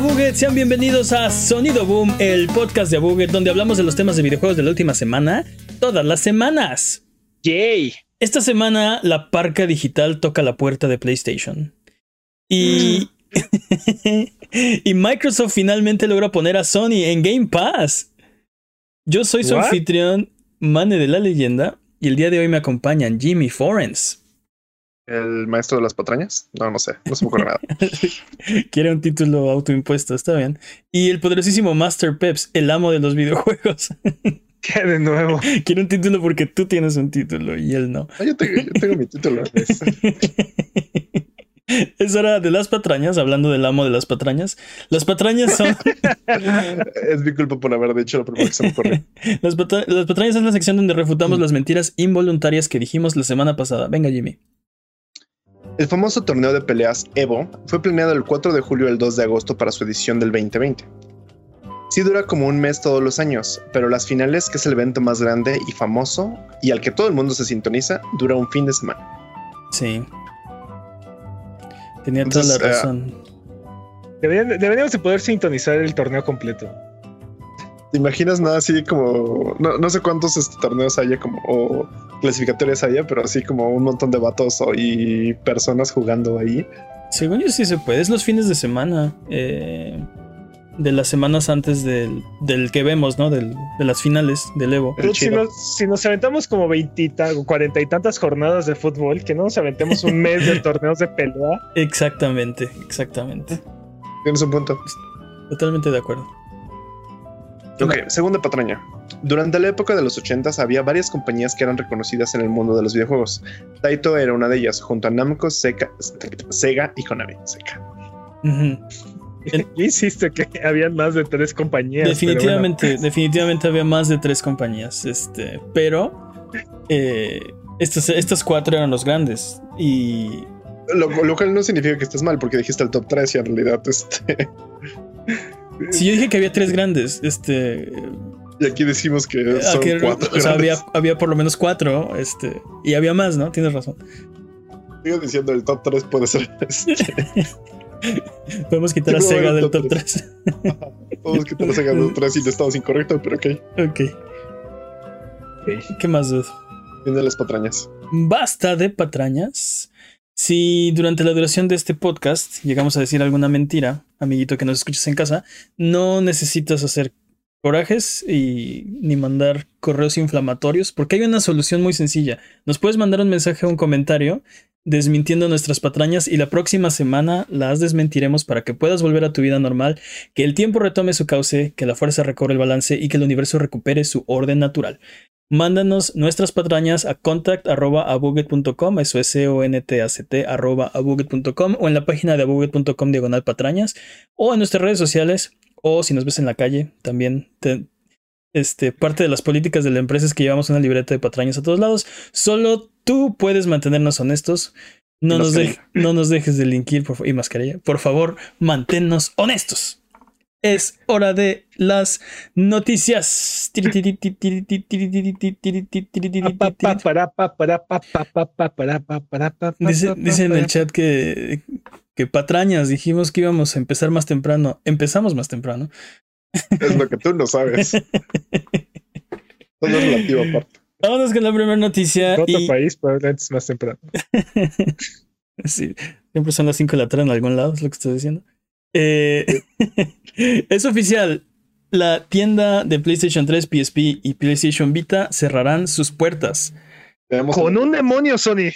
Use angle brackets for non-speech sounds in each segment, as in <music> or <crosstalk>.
Buget, sean bienvenidos a Sonido Boom, el podcast de Buget, donde hablamos de los temas de videojuegos de la última semana, todas las semanas. Yay. Esta semana la parca digital toca la puerta de PlayStation. Y, <laughs> y Microsoft finalmente logra poner a Sony en Game Pass. Yo soy su What? anfitrión, Mane de la leyenda, y el día de hoy me acompañan Jimmy Forens. ¿El maestro de las patrañas? No, no sé, no se me ocurre nada. <laughs> Quiere un título autoimpuesto, está bien. Y el poderosísimo Master Peps, el amo de los videojuegos. <laughs> ¿Qué de nuevo? <laughs> Quiere un título porque tú tienes un título y él no. Ah, yo, tengo, yo tengo mi título. Es- Es hora de las patrañas, hablando del amo de las patrañas. Las patrañas son. es mi culpa por haber dicho lo primero que se me ocurrió. las, patra- las patrañas es la sección donde refutamos las mentiras involuntarias que dijimos la semana pasada. Venga, Jimmy. El famoso torneo de peleas Evo fue planeado el 4 de julio y el 2 de agosto para su edición del 2020. Sí dura como un mes todos los años, pero las finales, que es el evento más grande y famoso y al que todo el mundo se sintoniza, dura un fin de semana. Sí. Tenía Entonces, toda la eh, razón. Deberíamos de poder sintonizar el torneo completo. ¿Te imaginas nada así como, no, no sé cuántos este, torneos haya como, o clasificatorias haya, pero así como un montón de vatos o- y personas jugando ahí? Según yo sí se puede. Es los fines de semana. eh, de las semanas antes del, del que vemos, ¿no? Del- de las finales del Evo. Si, nos, si nos aventamos como 20 o 40 y tantas jornadas de fútbol, que no nos aventemos un mes de <laughs> torneos de pelea. Exactamente, exactamente. Tienes un punto. Totalmente de acuerdo. Ok, segunda patraña. Durante la época de los 80 había varias compañías que eran reconocidas en el mundo de los videojuegos. Taito era una de ellas, junto a Namco, Sega, Sega y Konami. Sega. Ujú. Yo insisto que habían más de tres compañías. Definitivamente, definitivamente había más de tres compañías. Este, pero eh, estas, estas cuatro eran los grandes. Y Lo, lo cual no significa que estés mal, porque dijiste el top 3 y en realidad este. Si yo dije que había tres grandes, este, Y aquí decimos que son aquí- cuatro. o sea, había, por lo menos cuatro, este, y había más, ¿no? Tienes razón. Sigo diciendo el top 3 puede ser. Este, <laughs> Podemos quitar a Sega del el top top 3. todos que te Sega el 3 y el estado incorrecto, pero ok. ok. bueno. ¿Qué más, dude? Vienen las patrañas. Basta de patrañas. Si durante la duración de este podcast llegamos a decir alguna mentira, amiguito que nos escuches en casa, no necesitas hacer corajes y ni mandar correos inflamatorios, porque hay una solución muy sencilla. Nos puedes mandar un mensaje o un comentario desmintiendo nuestras patrañas y la próxima semana las desmentiremos para que puedas volver a tu vida normal, que el tiempo retome su cauce, que la fuerza recobre el balance y que el universo recupere su orden natural. Mándanos nuestras patrañas a contact.abuget.com, eso es C-O-N-T-A-C-T, arroba abuget.com o en la página de abuget.com diagonal patrañas o en nuestras redes sociales o si nos ves en la calle también. te- este, parte de las políticas de la empresa es que llevamos una libreta de patrañas a todos lados. Solo tú puedes mantenernos honestos. No, nos, de- no nos dejes delinquir por, y mascarilla. Por favor, manténnos honestos. Es hora de las noticias. Dice, en el chat que, que patrañas, dijimos que íbamos a empezar más temprano. Empezamos más temprano. Es lo que tú no sabes. Todo es relativo aparte. Vámonos con la primera noticia. En otro y- país, probablemente es más temprano. Sí, siempre son las 5 de la tarde en algún lado, es lo que estoy diciendo. Eh, <laughs> es oficial. La tienda de PlayStation 3, PSP y PlayStation Vita cerrarán sus puertas. Con un demonio, Sony.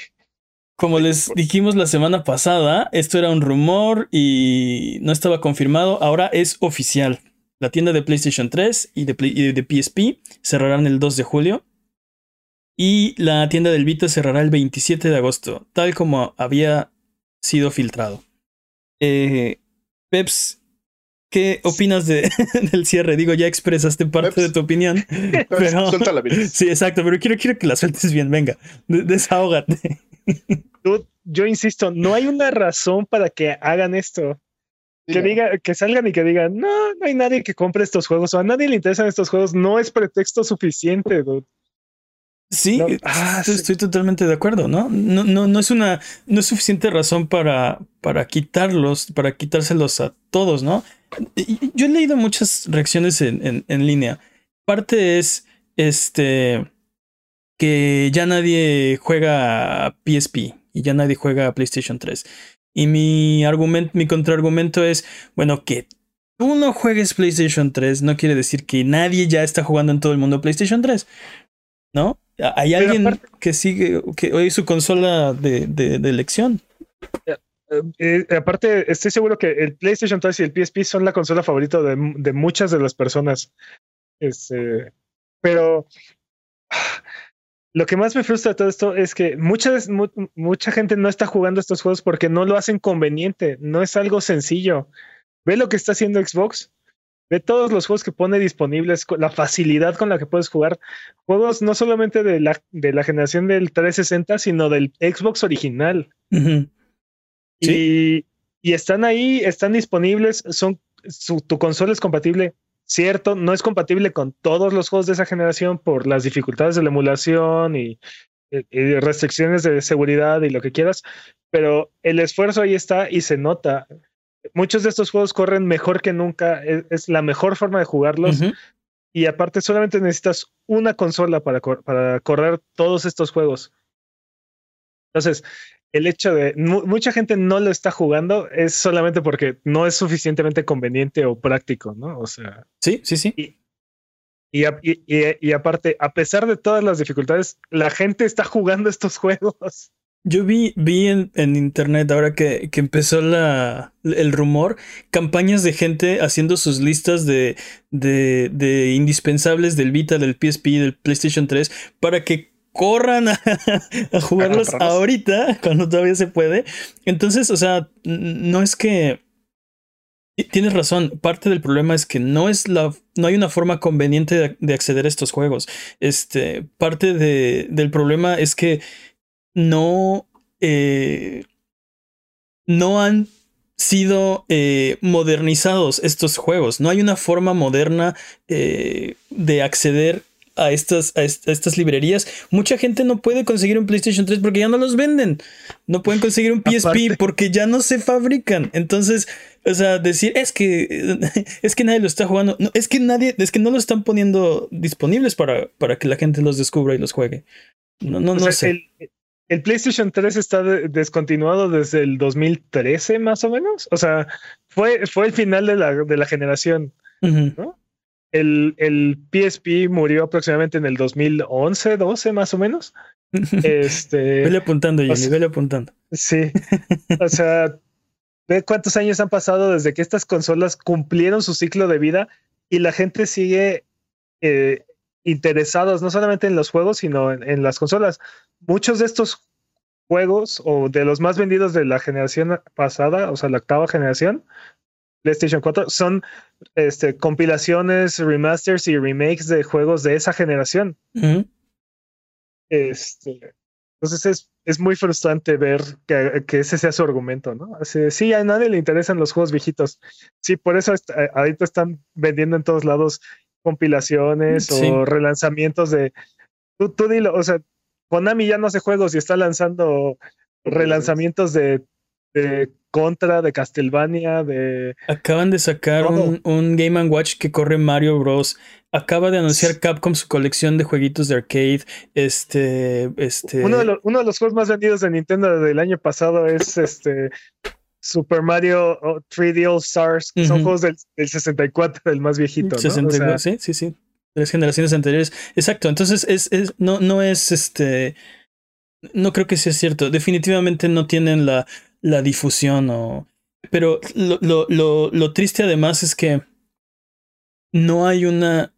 Como les dijimos la semana pasada, esto era un rumor y no estaba confirmado. Ahora es oficial. La tienda de PlayStation 3 y de, y de PSP cerrarán el 2 de julio. Y la tienda del Vita cerrará el 27 de agosto, tal como había sido filtrado. Eh, Peps, ¿qué opinas de- <laughs> del cierre? Digo, ya expresaste parte Peps. de tu opinión. <laughs> pero- Suelta la vida. Sí, exacto, pero quiero, quiero que la sueltes bien. Venga, de- desahógate. Dude, yo insisto, no hay una razón para que hagan esto. Que diga, que salgan y que digan, no, no hay nadie que compre estos juegos o a nadie le interesan estos juegos, no es pretexto suficiente, dude. Sí, No, estoy, ah, sí. estoy totalmente de acuerdo, ¿no? No, no, no es una, no es suficiente razón para, para quitarlos, para quitárselos a todos, ¿no? Yo he leído muchas reacciones en, en, línea. Parte es este que ya nadie juega PSP y ya nadie juega PlayStation 3. Y mi argumento, mi contraargumento es, bueno, que tú no juegues PlayStation 3 no quiere decir que nadie ya está jugando en todo el mundo PlayStation 3. ¿No? Hay alguien que sigue, que hoy su consola de, de, de elección. Eh, eh, aparte, estoy seguro que el PlayStation 3 y el PSP son la consola favorita de, de muchas de las personas. Este, pero <sighs> lo que más me frustra de todo esto es que mucha, mucha gente no está jugando estos juegos porque no lo hacen conveniente, no es algo sencillo. Ve lo que está haciendo Xbox, ve todos los juegos que pone disponibles, la facilidad con la que puedes jugar juegos no solamente de la, de la generación del 360, sino del Xbox original. y, y, están ahí, están disponibles, son, tu consola es compatible Cierto, no es compatible con todos los juegos de esa generación por las dificultades de la emulación y, restricciones de seguridad y lo que quieras, pero el esfuerzo ahí está y se nota. Muchos de estos juegos corren mejor que nunca, es, la mejor forma de jugarlos. Y aparte, solamente necesitas una consola para, para correr todos estos juegos. Entonces, el hecho de mucha gente no lo está jugando es solamente porque no es suficientemente conveniente o práctico, ¿no? O sea. Sí, sí, sí. Y, y, aparte, a pesar de todas las dificultades, la gente está jugando estos <laughs> juegos. Yo vi, vi en, internet ahora que, que, empezó la, el rumor, campañas de gente haciendo sus listas de, de, de indispensables del Vita, del PSP, del PlayStation 3, para que corran <laughs> a, jugarlos ahorita, cuando todavía se puede. Entonces, o sea, no es que. Tienes razón, parte del problema es que no es la. no hay una forma conveniente de, acceder a estos juegos. Este. Parte de, del problema es que no. Eh, no han sido eh, modernizados estos juegos. No hay una forma moderna eh, de acceder a estas, a, estas librerías, mucha gente no puede conseguir un PlayStation 3 porque ya no los venden. No pueden conseguir un PSP porque ya no se fabrican. Entonces, o sea, decir es que <laughs> es que nadie lo está jugando. No, es que nadie, es que no lo están poniendo disponibles para, para que la gente los descubra y los juegue. No, no, no sé. El, PlayStation 3 está descontinuado desde el 2013, más o menos. O sea, fue, fue el final de la, de la generación. ¿no? el, el PSP murió aproximadamente en el 2011, 12 más o menos. <laughs> Este, vele apuntando, Jenny, vele apuntando. Sí. O sea, ve cuántos años han pasado desde que estas consolas cumplieron su ciclo de vida y la gente sigue eh, interesados no solamente en los juegos, sino en, las consolas. Muchos de estos juegos o de los más vendidos de la generación pasada, o sea, la octava generación, PlayStation 4 son este, compilaciones, remasters y remakes de juegos de esa generación. este, entonces es, es, muy frustrante ver que, que, ese sea su argumento, ¿no? Así, sí, a nadie le interesan los juegos viejitos. Sí, por eso ahorita están vendiendo en todos lados compilaciones o relanzamientos de... Tú, tú dilo, o sea, Konami ya no hace juegos y está lanzando relanzamientos de de Contra, de Castlevania, de. Acaban de sacar un, un, Game Watch que corre Mario Bros. Acaba de anunciar Capcom su colección de jueguitos de arcade. Este. este... Uno, de los, uno de los juegos más vendidos de Nintendo del año pasado es este. Super Mario 3D All Stars, son juegos del, 64, el más viejito. ¿no? sí, sí, sí. Tres generaciones anteriores. Exacto. Entonces, es, es, no, no es este. No creo que sea cierto. Definitivamente no tienen la la difusión o... Pero lo, lo, lo, lo triste además es que no hay una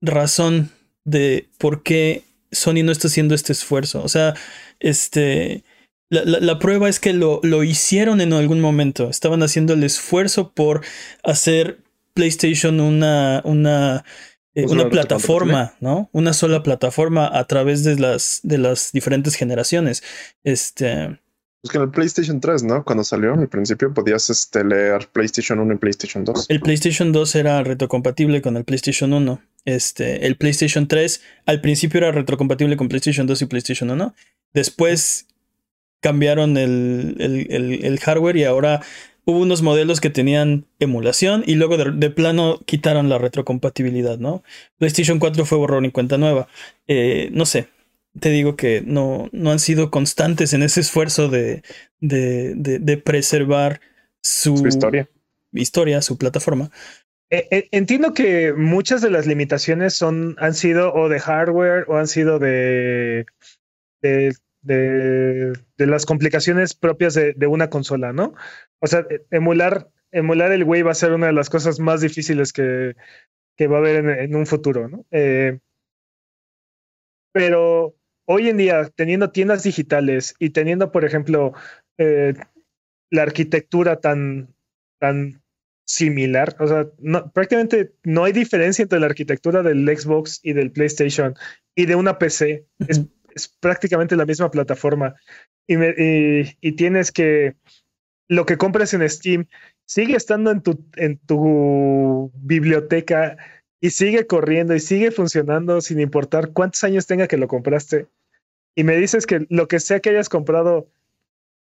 razón de por qué Sony no está haciendo este esfuerzo. O sea, este... La, la, la, prueba es que lo, lo hicieron en algún momento. Estaban haciendo el esfuerzo por hacer PlayStation una, una, eh, una plataforma, ¿no? Una sola plataforma a través de las, de las diferentes generaciones. Este. Pues que en el PlayStation 3, ¿no? Cuando salió al principio podías este, leer PlayStation 1 y PlayStation 2. El PlayStation 2 era retrocompatible con el PlayStation 1. Este, el PlayStation 3 al principio era retrocompatible con PlayStation 2 y PlayStation 1. Después cambiaron el, el, el, hardware y ahora hubo unos modelos que tenían emulación y luego de, plano quitaron la retrocompatibilidad, ¿no? PlayStation 4 fue borrón y cuenta nueva. Eh, no sé, te digo que no, no han sido constantes en ese esfuerzo de, de, de, preservar su, historia. historia, su plataforma. Eh, eh, entiendo que muchas de las limitaciones son, han sido o de hardware o han sido de, de, de, las complicaciones propias de, una consola, ¿no? O sea, e, emular, emular el Wii va a ser una de las cosas más difíciles que, que va a haber en, un futuro, ¿no? Eh, pero hoy en día, teniendo tiendas digitales y teniendo, por ejemplo, la arquitectura tan, tan similar. O sea, no, prácticamente no hay diferencia entre la arquitectura del Xbox y del PlayStation y de una PC. es, prácticamente la misma plataforma. Y, y, tienes que lo que compras en Steam sigue estando en tu, en tu biblioteca y sigue corriendo y sigue funcionando sin importar cuántos años tenga que lo compraste. Y me dices que lo que sea que hayas comprado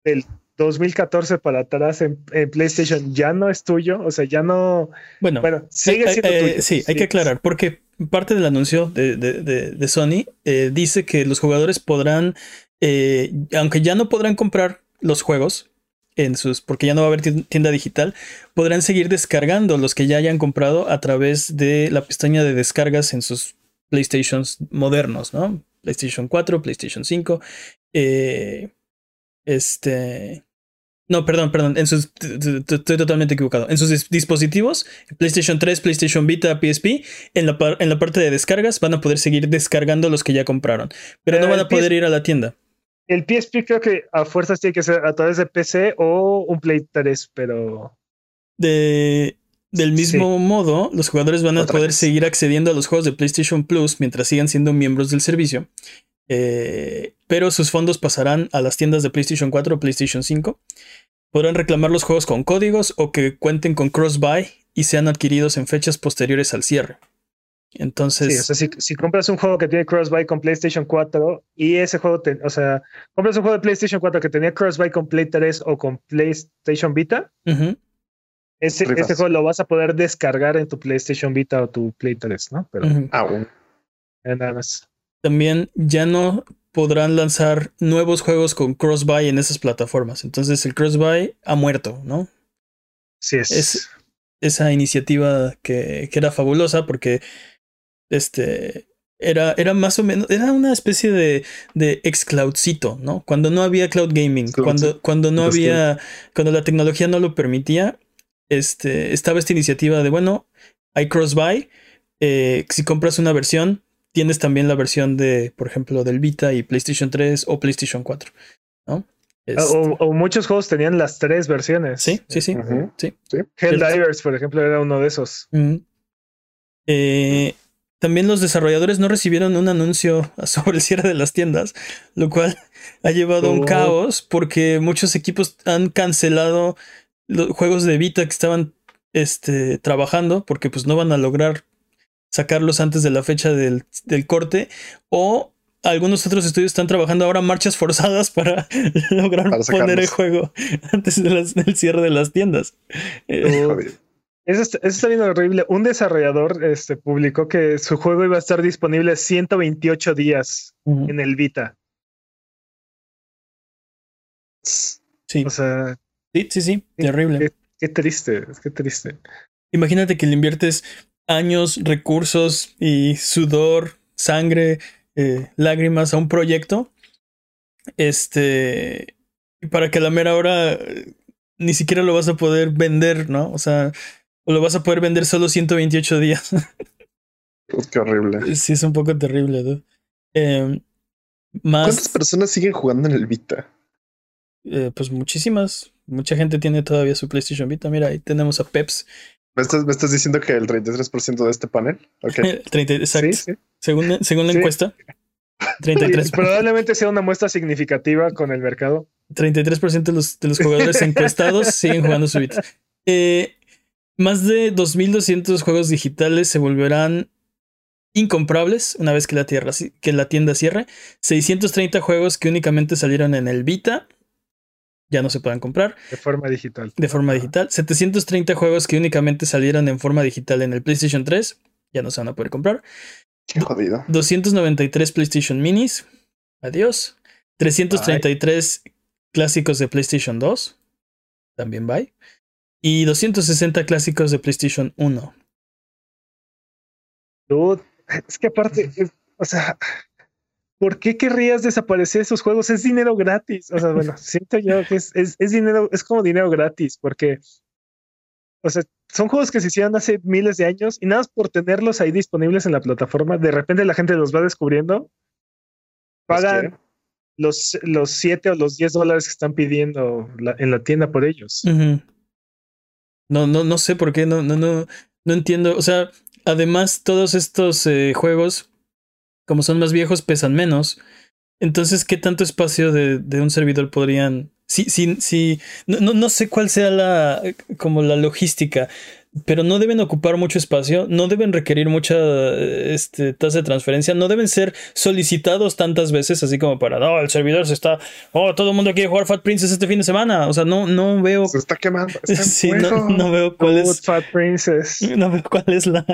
del 2014 para atrás en, PlayStation ya no es tuyo, o sea, ya no. Bueno, bueno sigue siendo tuyo. Sí, hay que aclarar, porque parte del anuncio de, Sony eh, dice que los jugadores podrán, eh, aunque ya no podrán comprar los juegos en sus, porque ya no va a haber tienda digital, podrán seguir descargando los que ya hayan comprado a través de la pestaña de descargas en sus PlayStations modernos, ¿no? PlayStation 4, PlayStation 5. Eh, este. No, perdón, perdón. En sus, estoy totalmente equivocado. En sus dispositivos, PlayStation 3, PlayStation Vita, PSP, en la, en la parte de descargas van a poder seguir descargando los que ya compraron. Pero no eh, van a poder ir a la tienda. El PSP creo que a fuerzas tiene que ser a través de PC o un Play 3, pero. De, del mismo modo, los jugadores van a poder seguir accediendo a los juegos de PlayStation Plus mientras sigan siendo miembros del servicio. Eh, pero sus fondos pasarán a las tiendas de PlayStation 4 o PlayStation 5. Podrán reclamar los juegos con códigos o que cuenten con cross-buy y sean adquiridos en fechas posteriores al cierre. Entonces. Sí, o sea, si, compras un juego que tiene cross-buy con PlayStation 4 y ese juego, o sea, compras un juego de PlayStation 4 que tenía cross-buy con Play 3 o con PlayStation Vita, ese, juego lo vas a poder descargar en tu PlayStation Vita o tu Play 3, ¿no? Pero aún. nada más. También ya no podrán lanzar nuevos juegos con cross-buy en esas plataformas. Entonces el cross-buy ha muerto, ¿no? Sí, es. esa iniciativa que, que, era fabulosa porque este era, era más o menos, era una especie de, de ex-cloudcito, ¿no? Cuando no había cloud gaming, cuando, cuando no había, cuando la tecnología no lo permitía, este, estaba esta iniciativa de, bueno, hay cross-buy, eh, si compras una versión, tienes también la versión de, por ejemplo, del Vita y PlayStation 3 o PlayStation 4, ¿no? Ah, o, muchos juegos tenían las tres versiones. Sí, sí, sí. sí. Helldivers, por ejemplo, era uno de esos. Eh, también los desarrolladores no recibieron un anuncio <laughs> sobre el cierre de las tiendas, lo cual <laughs> ha llevado a un oh. caos porque muchos equipos han cancelado los juegos de Vita que estaban este, trabajando porque pues no van a lograr sacarlos antes de la fecha del, corte o algunos otros estudios están trabajando ahora marchas forzadas para <laughs> lograr poner el juego antes del cierre de las tiendas. Eh, eso está, bien horrible. Un desarrollador este, publicó que su juego iba a estar disponible 128 días en el Vita. Sí. O sea. Sí, sí, sí. Terrible. Qué, qué triste, qué triste. Imagínate que le inviertes años, recursos y sudor, sangre, eh, lágrimas a un proyecto. Este, para que a la mera hora eh, ni siquiera lo vas a poder vender, ¿no? O sea, o lo vas a poder vender solo 128 días. <laughs> qué horrible. Sí, es un poco terrible, ¿no? Em, más, ¿Cuántas personas siguen jugando en el Vita? Eh, pues muchísimas. Mucha gente tiene todavía su PlayStation Vita. Mira, ahí tenemos a Peps ¿Me estás, diciendo que el 33% de este panel? Okay. <laughs> 30, exacto. Según, según la encuesta. <laughs> 33. probablemente sea una muestra significativa con el mercado. 33% de los, de los jugadores encuestados <laughs> siguen jugando su Vita. Eh, más de 2.200 juegos digitales se volverán incomprables una vez que la, tierra, que la tienda cierre. 630 juegos que únicamente salieron en el Vita ya no se puedan comprar. De forma digital. De forma digital. 730 juegos que únicamente salieron en forma digital en el PlayStation 3, ya no se van a poder comprar. Qué jodido. 293 PlayStation Minis. Adiós. 333 clásicos de PlayStation 2. También bye. Y 260 clásicos de PlayStation 1. Dude, es que aparte, o sea, ¿por qué querrías desaparecer esos juegos? Es dinero gratis. O sea, bueno, <laughs> siento yo que es, es, es dinero, es como dinero gratis, porque, o sea, son juegos que se hicieron hace miles de años y nada más por tenerlos ahí disponibles en la plataforma, de repente la gente los va descubriendo, pagan los, los 7 o los 10 dólares que están pidiendo la, en la tienda por ellos. No, no, no sé por qué, no, no, no, no entiendo. O sea, además, todos estos eh, juegos, como son más viejos, pesan menos. Entonces, ¿qué tanto espacio de, un servidor podrían? Sí, sí, sí. No, no, no sé cuál sea la como la logística, pero no deben ocupar mucho espacio, no deben requerir mucha este, tasa de transferencia, no deben ser solicitados tantas veces, así como para, no, el servidor se está, oh, todo el mundo quiere jugar Fat Princess este fin de semana. O sea, no, no veo. Se está quemando. Está <laughs> Sí, no, no veo cuál Dude, es. Fat Princess. <laughs> No veo cuál es la.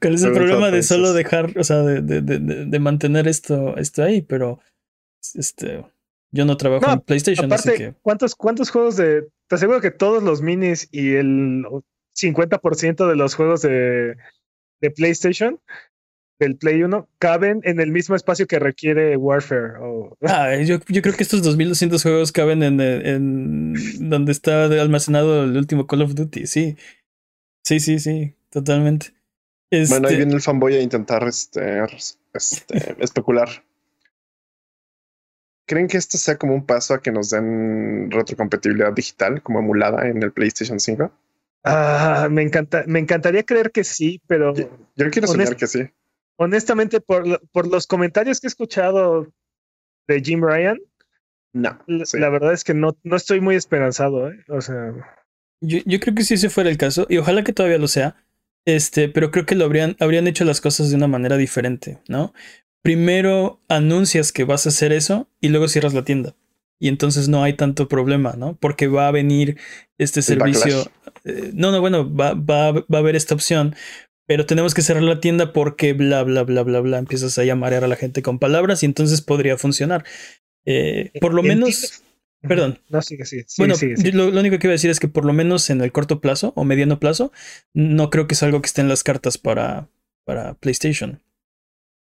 cuál es el problema de solo dejar, o sea, de, de, de, de- de mantener esto, esto ahí, pero este. Yo no trabajo No, en PlayStation, así Aparte, que. ¿cuántos, ¿cuántos juegos de.? Te aseguro que todos los minis y el 50% de los juegos de, de PlayStation, del Play 1, caben en el mismo espacio que requiere Warfare. o- <laughs> Ah, yo, yo creo que estos 2200 juegos caben en, en donde está almacenado el último Call of Duty, sí. Sí, sí, sí, totalmente. Bueno, ahí Este, viene el fanboy a intentar este, este, <laughs> especular. ¿Creen que esto sea como un paso a que nos den retrocompatibilidad digital como emulada en el PlayStation 5? Ah, me, encanta, me encantaría creer que sí, pero Yo quiero soñar Honest- que sí. honestamente, por, lo- por los comentarios que he escuchado de Jim Ryan, No. la, sí. la verdad es que no, no estoy muy esperanzado. ¿eh? O sea, Yo, yo creo que si ese fuera el caso, y ojalá que todavía lo sea, este, pero creo que lo habrían, habrían hecho las cosas de una manera diferente, ¿no? Primero anuncias que vas a hacer eso y luego cierras la tienda. Y entonces no hay tanto problema, ¿no? Porque va a venir este El servicio. eh, no, no, bueno, va, va, va a haber esta opción, pero tenemos que cerrar la tienda porque bla, bla, bla, bla, bla. Empiezas ahí a marear a la gente con palabras y entonces podría funcionar. Eh, por lo menos, perdón. No, sigue, sigue. sigue, Bueno, sigue, sigue. yo lo, lo único que iba a decir es que por lo menos en el corto plazo o mediano plazo, no creo que es algo que esté en las cartas para, para PlayStation.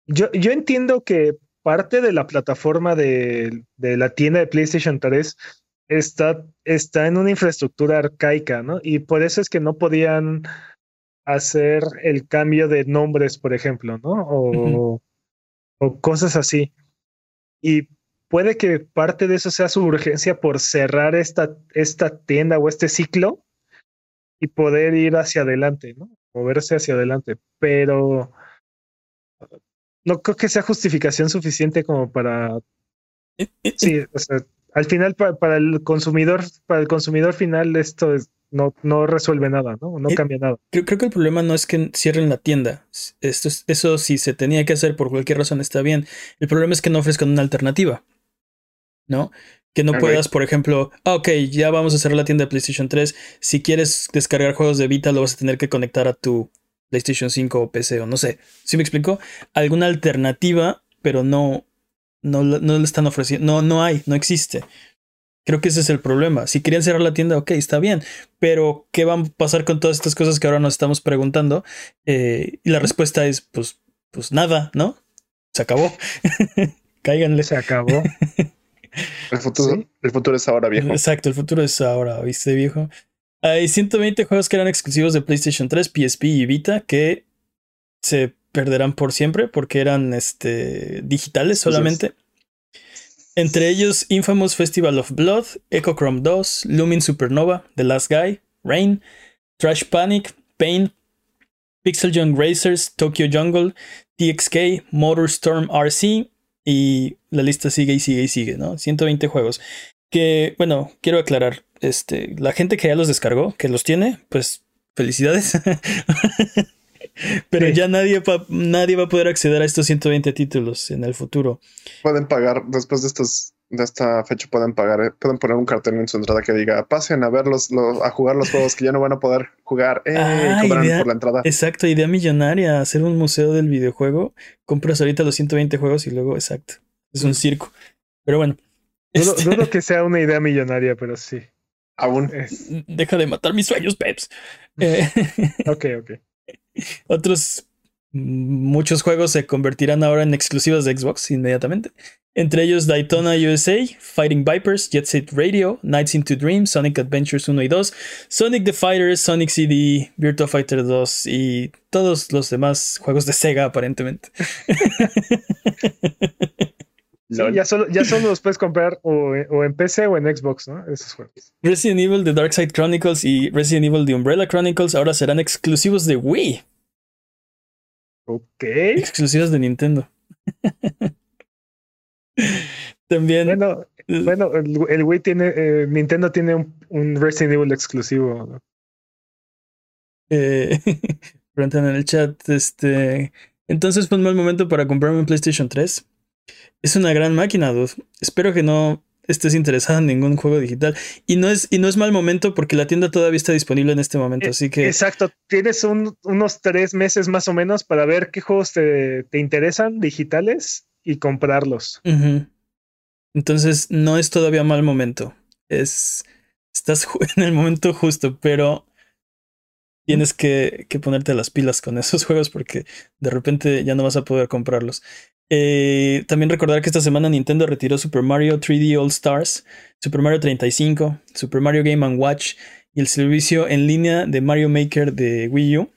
Yo, yo entiendo que parte de la plataforma de, de la tienda de PlayStation 3 está, está en una infraestructura arcaica, ¿no? Y por eso es que no podían hacer el cambio de nombres, por ejemplo, ¿no? O cosas así. Y puede que parte de eso sea su urgencia por cerrar esta, esta tienda o este ciclo y poder ir hacia adelante, ¿no? Moverse hacia adelante. Pero no creo que sea justificación suficiente como para Eh, eh, sí, o sea, al final pa- para, el consumidor, para el consumidor final esto es- no, no resuelve nada, ¿no? No Eh, cambia nada. Creo, creo que el problema no es que cierren la tienda. Esto es- eso si se tenía que hacer por cualquier razón está bien. El problema es que no ofrezcan una alternativa. ¿No? Que no puedas, por ejemplo, ah, ok, ya vamos a cerrar la tienda de PlayStation 3. Si quieres descargar juegos de Vita, lo vas a tener que conectar a tu PlayStation 5 o PC o no sé. ¿Sí me explico? Alguna alternativa, pero no, no, no le están ofreciendo. No, no hay, no existe. Creo que ese es el problema. Si querían cerrar la tienda, ok, está bien. Pero, ¿qué va a pasar con todas estas cosas que ahora nos estamos preguntando? Eh, y la respuesta es, pues, pues nada, ¿no? Se acabó. <laughs> Cáiganle. Se acabó. <laughs> El futuro, Sí. el futuro es ahora viejo. Exacto, el futuro es ahora, ¿viste, viejo? Hay 120 juegos que eran exclusivos de PlayStation 3, PSP y Vita que se perderán por siempre porque eran este, digitales solamente. Entre ellos Infamous Festival of Blood, Echo Chrome 2, Lumin Supernova, The Last Guy, Rain, Trash Panic, Pain, Pixel Junk Racers, Tokyo Jungle, TXK, Motorstorm RC y la lista sigue y sigue y sigue, ¿no? 120 juegos. Que, bueno, quiero aclarar, este, la gente que ya los descargó, que los tiene, pues felicidades. <laughs> Pero Sí. ya nadie, va- nadie va a poder acceder a estos 120 títulos en el futuro. Pueden pagar después de estos de esta fecha pueden pagar, eh, pueden poner un cartel en su entrada que diga pasen a verlos, a jugar los juegos que ya no van a poder jugar eh, Ah, y cobran idea- por la entrada. Exacto, idea millonaria, hacer un museo del videojuego. Compras ahorita los 120 juegos y luego, exacto. Es un circo. Pero bueno. Dudo, este, dudo <laughs> que sea una idea millonaria, pero sí. Aún. Es- deja de matar mis sueños, Peps. Eh, <laughs> ok, ok. <laughs> otros mm, muchos juegos se convertirán ahora en exclusivas de Xbox inmediatamente. Entre ellos Daytona USA, Fighting Vipers, Jet Set Radio, Nights into Dream, Sonic Adventures 1 y 2, Sonic the Fighter, Sonic CD, Virtua Fighter 2 y todos los demás juegos de Sega aparentemente. <laughs> Sí, ya, solo, ya solo los puedes comprar o, o en PC o en Xbox, ¿no? Esos juegos. Resident Evil The Dark Side Chronicles y Resident Evil The Umbrella Chronicles ahora serán exclusivos de Wii, Ok. exclusivas de Nintendo. <laughs> También Bueno, bueno el, el Wii tiene, eh, Nintendo tiene un, un Resident Evil exclusivo. ¿no? Eh, <laughs> preguntan en el chat, este, entonces fue un mal momento para comprarme un PlayStation 3. Es una gran máquina, dude. Espero que no estés interesado en ningún juego digital. Y no es, y no es mal momento porque la tienda todavía está disponible en este momento. Eh, Así que Exacto, tienes un- unos tres meses más o menos para ver qué juegos te, te interesan digitales y comprarlos. Entonces no es todavía mal momento. Es estás <laughs> en el momento justo, pero tienes que, que ponerte las pilas con esos juegos porque de repente ya no vas a poder comprarlos. Eh, también recordar que esta semana Nintendo retiró Super Mario 3D All Stars, Super Mario 35, Super Mario Game and Watch y el servicio en línea de Mario Maker de Wii U.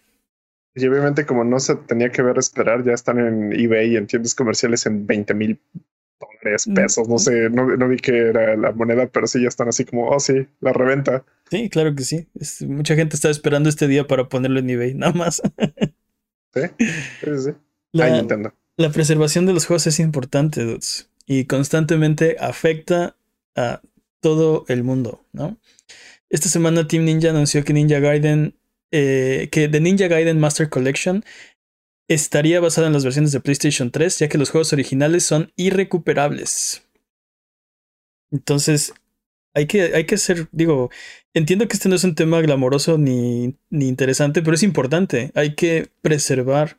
Y obviamente, como no se tenía que ver esperar, ya están en eBay y en tiendas comerciales en 20 mil dólares, Mm. pesos. No sé, no, no vi que era la moneda, pero sí ya están así como, oh, sí, la reventa. Sí, claro que sí. Es- mucha gente está esperando este día para ponerlo en eBay, nada más. Sí, <laughs> sí, sí. La- Ay, Nintendo. La preservación de los juegos es importante, dudes, y constantemente afecta a todo el mundo, ¿no? Esta semana Team Ninja anunció que Ninja Gaiden, eh, que The Ninja Gaiden Master Collection estaría basada en las versiones de PlayStation 3, ya que los juegos originales son irrecuperables. Entonces, hay que, hay que ser, digo, entiendo que este no es un tema glamoroso ni, ni interesante, pero es importante. Hay que preservar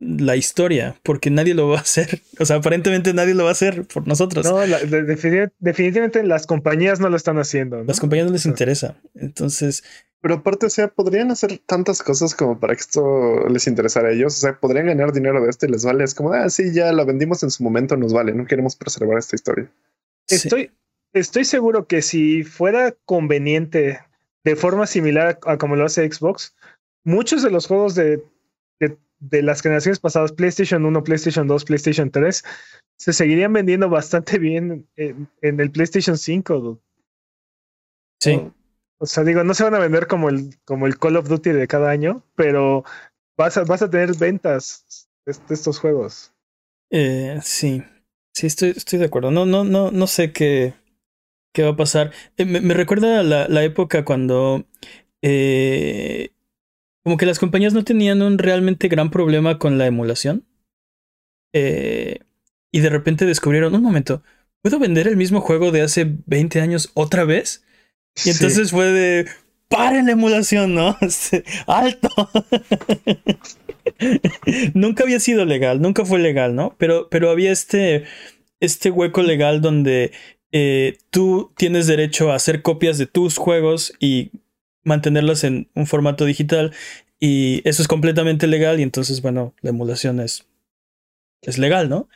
la historia, porque nadie lo va a hacer. <laughs> O sea, aparentemente nadie lo va a hacer por nosotros. No, la- de- defini- definitivamente las compañías no lo están haciendo. ¿no? Las compañías no les interesa. Entonces, Pero aparte, o sea, podrían hacer tantas cosas como para que esto les interesara a ellos. O sea, podrían ganar dinero de esto y les vale. Es como, ah, sí, ya lo vendimos en su momento, nos vale. No queremos preservar esta historia. sí. Estoy, estoy seguro que si fuera conveniente de forma similar a, a como lo hace Xbox, muchos de los juegos de, de, las generaciones pasadas, PlayStation 1, PlayStation 2, PlayStation 3, se seguirían vendiendo bastante bien en, en el PlayStation 5. dude. sí. O, o sea, digo, no se van a vender como el, como el Call of Duty de cada año, pero vas a, vas a tener ventas de, de estos juegos. Eh, sí, sí, estoy, estoy de acuerdo. No, no, no, no sé qué, qué va a pasar. Eh, me, me recuerda la, la época cuando eh, como que las compañías no tenían un realmente gran problema con la emulación. Eh, y de repente descubrieron, un momento, ¿puedo vender el mismo juego de hace 20 años otra vez? Y Sí. entonces fue de, paren la emulación, ¿no? <laughs> Alto. <laughs> nunca había sido legal, nunca fue legal, ¿no? Pero, pero había este, este hueco legal donde eh, tú tienes derecho a hacer copias de tus juegos y mantenerlas en un formato digital y eso es completamente legal y entonces, bueno, la emulación es, es legal, ¿no?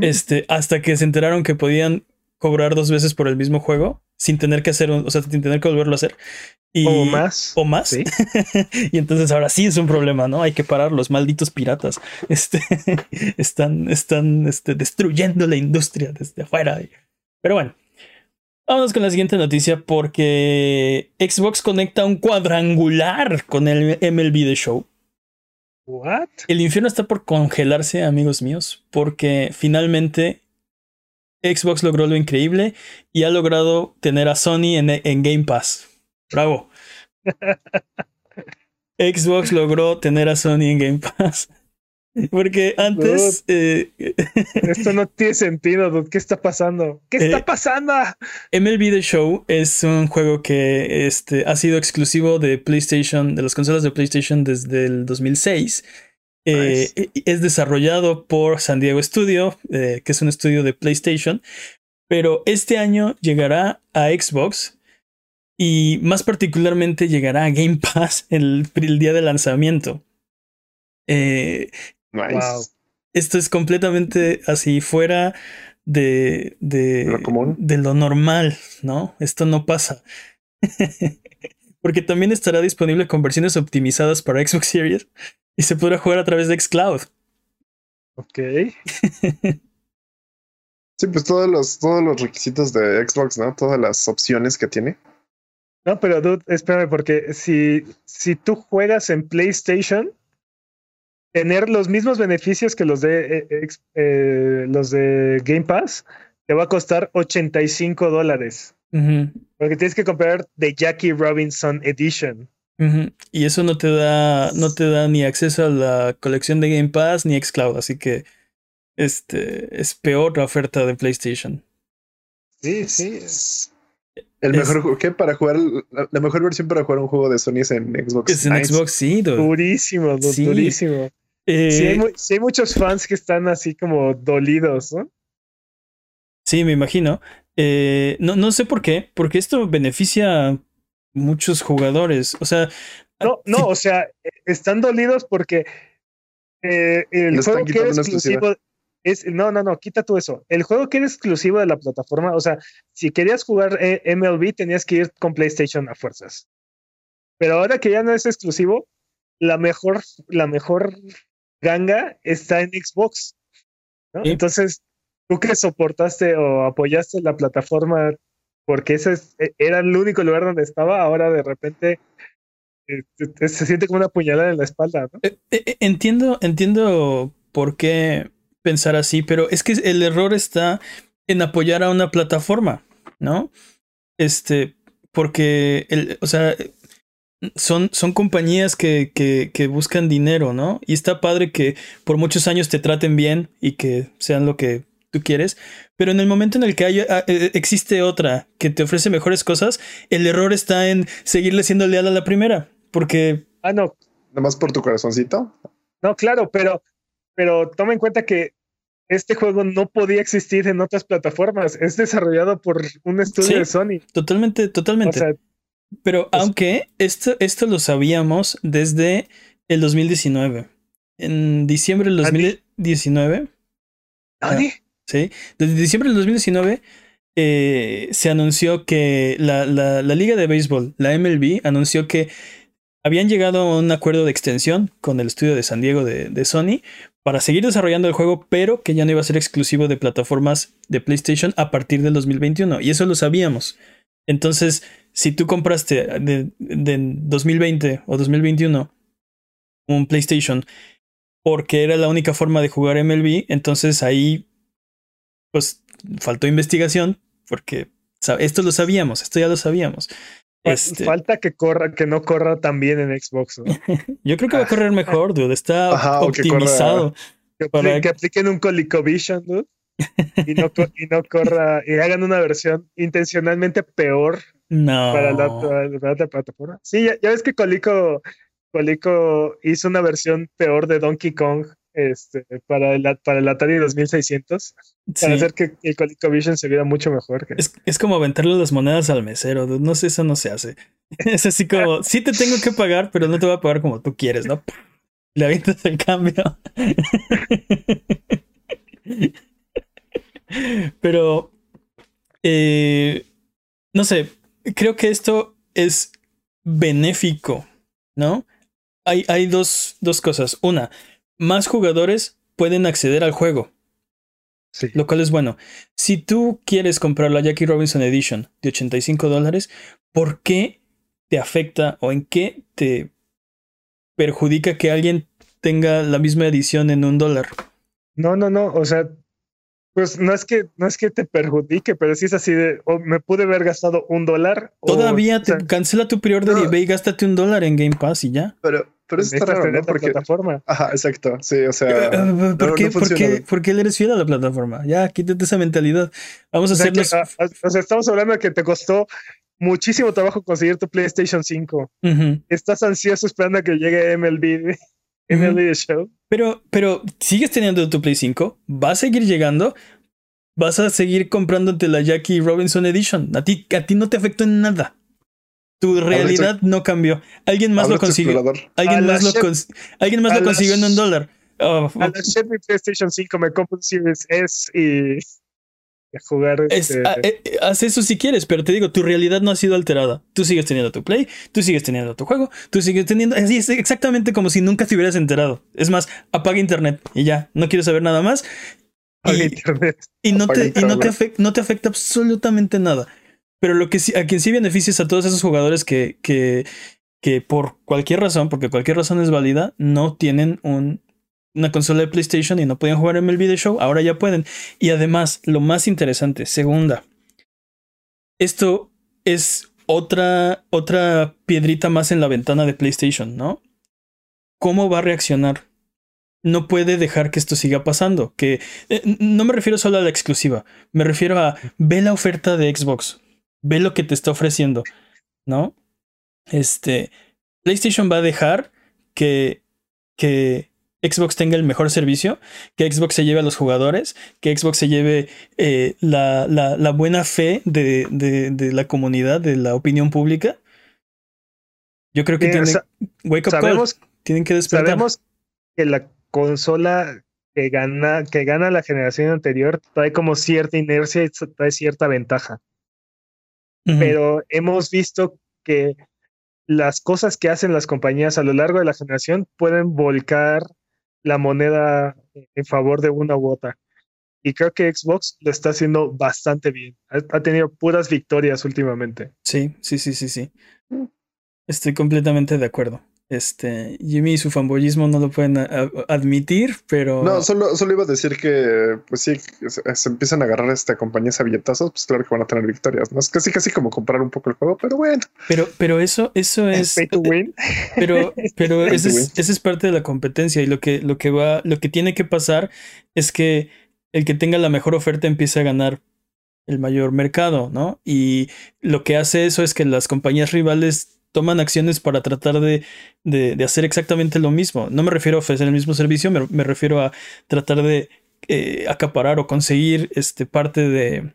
Este, hasta que se enteraron que podían cobrar dos veces por el mismo juego sin tener que hacer, un- o sea, sin tener que volverlo a hacer. Y, o más. O más. Sí. <laughs> y entonces ahora sí es un problema, ¿no? Hay que parar los malditos piratas. Este, <laughs> están, están este, destruyendo la industria desde afuera. Pero bueno, vámonos con la siguiente noticia porque Xbox conecta un cuadrangular con el MLB The Show. What? El infierno está por congelarse, amigos míos, porque finalmente Xbox logró lo increíble y ha logrado tener a Sony en, en Game Pass. Bravo. <laughs> Xbox logró tener a Sony en Game Pass. <laughs> Porque antes. Eh, <laughs> Esto no tiene sentido, dude. ¿Qué está pasando? ¿Qué está Eh, pasando? MLB The Show es un juego que este, ha sido exclusivo de PlayStation, de las consolas de PlayStation desde el 2006. Eh, es desarrollado por San Diego Studio, eh, que es un estudio de PlayStation, pero este año llegará a Xbox y más particularmente llegará a Game Pass el, el día de lanzamiento. Eh, Nice. Wow. esto es completamente así fuera de, de, Lo común. de lo normal, ¿no? Esto no pasa. <laughs> Porque también estará disponible con versiones optimizadas para Xbox Series y se podrá jugar a través de Xcloud. Ok. Sí, pues todos los, todos los requisitos de Xbox, ¿no? Todas las opciones que tiene. No, pero dude, espérame, porque si, si tú juegas en PlayStation, tener los mismos beneficios que los de eh, eh, los de Game Pass te va a costar 85 dólares. Porque tienes que comprar The Jackie Robinson Edition. Y eso no te da, no te da ni acceso a la colección de Game Pass ni Xcloud, así que este es peor la oferta de PlayStation. Sí, sí. El Es- mejor juego. ¿Qué? Para jugar. La, la mejor versión para jugar un juego de Sony es en Xbox. Es en Nice. Xbox, sí, dude. Durísimo, dude, Sí. durísimo. Eh, Sí hay, mu- sí hay muchos fans que están así como dolidos, ¿no? Sí, me imagino. Eh, no, no sé por qué, porque esto beneficia a muchos jugadores. O sea, No, no, sí, o sea, eh, están dolidos porque eh, el están juego que era exclusivo es, no, no, no, quita tú eso. El juego que era exclusivo de la plataforma, o sea, si querías jugar eh, MLB tenías que ir con PlayStation a fuerzas. Pero ahora que ya no es exclusivo, la mejor, la mejor ganga está en Xbox. ¿no? Sí. Entonces, tú que soportaste o apoyaste la plataforma porque ese es- e- era el único lugar donde estaba, ahora de repente eh, se siente como una puñalada en la espalda, ¿no? eh, entiendo, entiendo por qué pensar así, pero es que el error está en apoyar a una plataforma, ¿no? Este, porque, el, o sea, son, son compañías que, que, que buscan dinero, ¿no? Y está padre que por muchos años te traten bien y que sean lo que tú quieres, pero en el momento en el que haya, ah, eh, existe otra que te ofrece mejores cosas, el error está en seguirle siendo leal a la primera, porque Ah, no, Nada más por tu corazoncito. no, claro, pero, pero toma en cuenta que este juego no podía existir en otras plataformas. Es desarrollado por un estudio Sí, de Sony. totalmente, O totalmente. sea, Pero Pues- aunque esto, esto lo sabíamos desde el 2019. En diciembre del Ah, di- 2019, ¿Nani? ¿sí? Desde diciembre del 2019 eh, se anunció que la, la- la Liga de Béisbol, la MLB, anunció que habían llegado a un acuerdo de extensión con el estudio de San Diego de, de Sony para seguir desarrollando el juego, pero que ya no iba a ser exclusivo de plataformas de PlayStation a partir del 2021. Y eso lo sabíamos. Entonces, si tú compraste de, de 2020 o 2021 un PlayStation porque era la única forma de jugar MLB, entonces ahí pues faltó investigación porque esto lo sabíamos, esto ya lo sabíamos. Este, Falta que corra, que no corra tan bien en Xbox, ¿no? <laughs> yo creo que va a correr mejor, dude. Está Ajá, o que corra- optimizado. Que, Para- que apliquen un ColecoVision, ¿no? Y no, co- y no corra, y hagan una versión intencionalmente peor No. para la, para la otra plataforma. Sí, ya, ya ves que Colico, Colico hizo una versión peor de Donkey Kong este, para, el, para el Atari 2600 Sí. para hacer que el ColecoVision se viera mucho mejor. que- Es, es como aventarle las monedas al mesero. No sé, eso no se hace. <laughs> Es así como, sí te tengo que pagar, pero no te voy a pagar como tú quieres, ¿no? Le avientas el cambio. <laughs> Pero, eh, no sé, creo que esto es benéfico, ¿no? Hay, hay dos, dos cosas. Una, más jugadores pueden acceder al juego Sí. lo cual es bueno. Si tú quieres comprar la Jackie Robinson Edition de 85 dólares, ¿por qué te afecta o en qué te perjudica que alguien tenga la misma edición en un dólar? No, no, no. O sea, pues no es que, no es que te perjudique, pero sí es así de, o me pude haber gastado un dólar. o- Todavía o sea, te cancela tu pre-order no. y ve y gástate un dólar en Game Pass y ya. Pero, pero eso está raro, ¿no? la Porque, plataforma. ajá, exacto, sí, o sea, Eh, ¿Por, no- qué, no por, qué, por qué le eres fiel a la plataforma? Ya, quítate esa mentalidad. Vamos a O sea, hacernos. ah, o sea, estamos hablando de que te costó muchísimo trabajo conseguir tu PlayStation 5. Ujú. Estás ansioso esperando a que llegue MLB, MLB The Show. Pero, pero sigues teniendo tu Play 5, va a seguir llegando, vas a seguir comprándote la Jackie Robinson Edition. A ti, a ti no te afectó en nada. Tu realidad no cambió. Alguien más lo consiguió. Alguien más lo, Chevy- cons- alguien más a lo la consiguió en un dólar. Oh, A la Chevy PlayStation 5 me compro un Series S y, y a jugar. es- este, ah, eh, eh, haz eso si quieres, pero te digo, tu realidad no ha sido alterada. Tú sigues teniendo tu Play, tú sigues teniendo tu juego, tú sigues teniendo. Así es exactamente como si nunca te hubieras enterado. Es más, apaga internet y ya, no quiero saber nada más. Y- internet. Y no Apaga te, y no te, afecta, no te afecta absolutamente nada. Pero lo que sí, a quien sí beneficias a todos esos jugadores que, que, que por cualquier razón, porque cualquier razón es válida, no tienen un, una consola de PlayStation y no podían jugar MLB The Show, ahora ya pueden. Y además, lo más interesante, segunda, esto es otra, otra piedrita más en la ventana de PlayStation, ¿no? ¿Cómo va a reaccionar? No puede dejar que esto siga pasando. Que eh, no me refiero solo a la exclusiva, me refiero a ve la oferta de Xbox, ve lo que te está ofreciendo, ¿no? Este PlayStation va a dejar que que Xbox tenga el mejor servicio, que Xbox se lleve a los jugadores, que Xbox se lleve eh, la, la, la, buena fe de, de, de, la comunidad, de la opinión pública. Yo creo que Bien, tienen, wake up sabemos, call, tienen que despertar. sabemos que la consola que gana, que gana la generación anterior trae como cierta inercia y trae cierta ventaja. Pero hemos visto que las cosas que hacen las compañías a lo largo de la generación pueden volcar la moneda en favor de una u otra. Y creo que Xbox lo está haciendo bastante bien. Ha, ha tenido puras victorias últimamente. Sí, sí, sí, sí, sí. Estoy completamente de acuerdo. Este, Jimmy y su fanboyismo no lo pueden admitir, pero. No, solo, solo iba a decir que, pues sí, se, se empiezan a agarrar esta compañías a billetazos, pues claro que van a tener victorias. ¿no? Es casi casi como comprar un poco el juego, pero bueno. pero, pero eso, eso es. Pay to win. Pero, pero <laughs> es, ese es parte de la competencia. Y lo que, lo que va, lo que tiene que pasar es que el que tenga la mejor oferta empiece a ganar el mayor mercado, ¿no? Y lo que hace eso es que las compañías rivales toman acciones para tratar de, de, de hacer exactamente lo mismo. No me refiero a ofrecer el mismo servicio, me, me refiero a tratar de eh, acaparar o conseguir este, parte de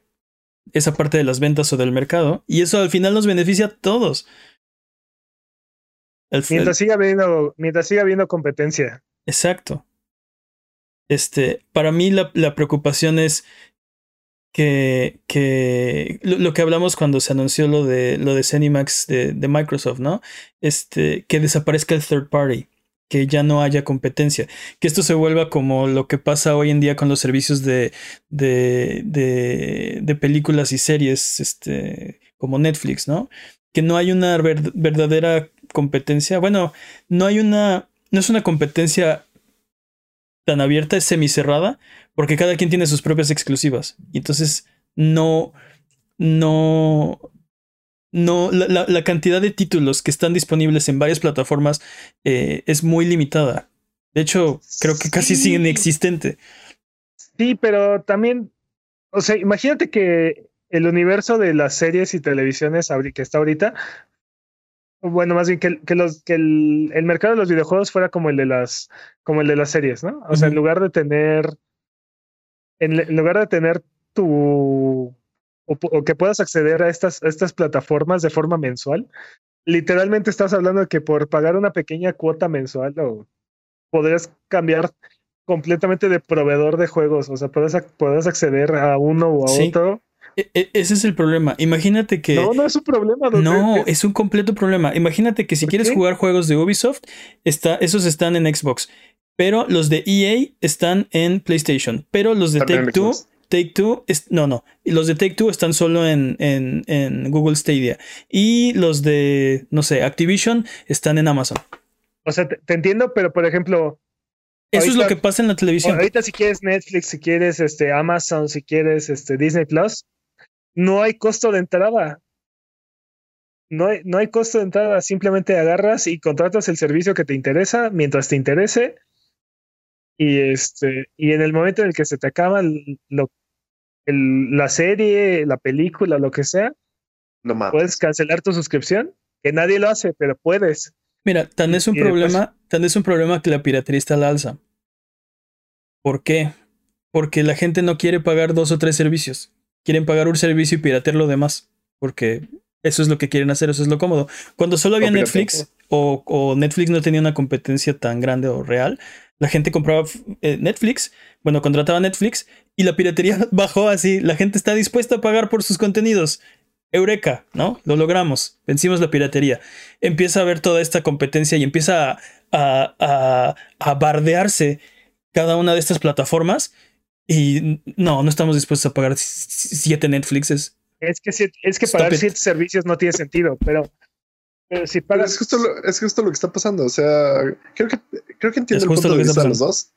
esa parte de las ventas o del mercado. Y eso al final nos beneficia a todos. El- el- Mientras siga habiendo, mientras siga habiendo competencia. Exacto. Este, para mí la, la preocupación es que, que lo, que hablamos cuando se anunció lo de lo de Zenimax de, de Microsoft, ¿no? Este, que desaparezca el third party, que ya no haya competencia, que esto se vuelva como lo que pasa hoy en día con los servicios de, de, de, de películas y series, este, como Netflix, ¿no? Que no hay una ver- verdadera competencia. Bueno, no hay una, no es una competencia tan abierta, es semicerrada, porque cada quien tiene sus propias exclusivas. Y entonces no, no, no, la, la- la cantidad de títulos que están disponibles en varias plataformas eh, es muy limitada. De hecho, creo que casi Sí. sigue inexistente. Sí, pero también, o sea, imagínate que el universo de las series y televisiones que está ahorita, bueno, más bien que, que los que el, el mercado de los videojuegos fuera como el de las como el de las series, ¿no? O sea, en lugar de tener en, lugar de tener tu o, que puedas acceder a estas a estas plataformas de forma mensual, literalmente estás hablando de que por pagar una pequeña cuota mensual o podrías cambiar completamente de proveedor de juegos, o sea, puedes acceder a uno o a Sí. otro. E- e- ese es el problema. Imagínate que... No, no es un problema. No, es- un completo problema. Imagínate que si ¿Por quieres qué? jugar juegos de Ubisoft, está, esos están en Xbox. Pero los de EA están en PlayStation. Pero los de Take Two. Take Two, es, no, no. Los de Take Two están solo en, en, en Google Stadia. Y los de, no sé, Activision están en Amazon. O sea, te, te entiendo, pero por ejemplo, Eso es lo que pasa en la televisión. ahorita si quieres Netflix, si quieres este Amazon, si quieres este Disney Plus, no hay costo de entrada. no hay, no hay costo de entrada, simplemente agarras y contratas el servicio que te interesa mientras te interese. Y este, y en el momento en el que se te acaba lo, la serie, la película, lo que sea, puedes cancelar tu suscripción, que nadie lo hace, pero puedes. Mira, tan es un problema, tan es un problema que la piratería está al alza. ¿Por qué? Porque la gente no quiere pagar dos o tres servicios. Quieren pagar un servicio y piratear lo demás. Porque eso es lo que quieren hacer, eso es lo cómodo. Cuando solo había Netflix o, Netflix no tenía una competencia tan grande o real, la gente compraba eh, Netflix, bueno, contrataba Netflix y la piratería <laughs> bajó así. La gente está dispuesta a pagar por sus contenidos. Eureka, ¿no? Lo logramos, vencimos la piratería. Empieza a haber toda esta competencia y empieza a, a, a bardearse cada una de estas plataformas y no, no estamos dispuestos a pagar siete Netflixes. Es que, es que pagar siete servicios no tiene sentido, pero, pero si pagas. es, justo lo, es justo lo que está pasando. O sea, creo que, creo que entiendo el punto de vista de los dos.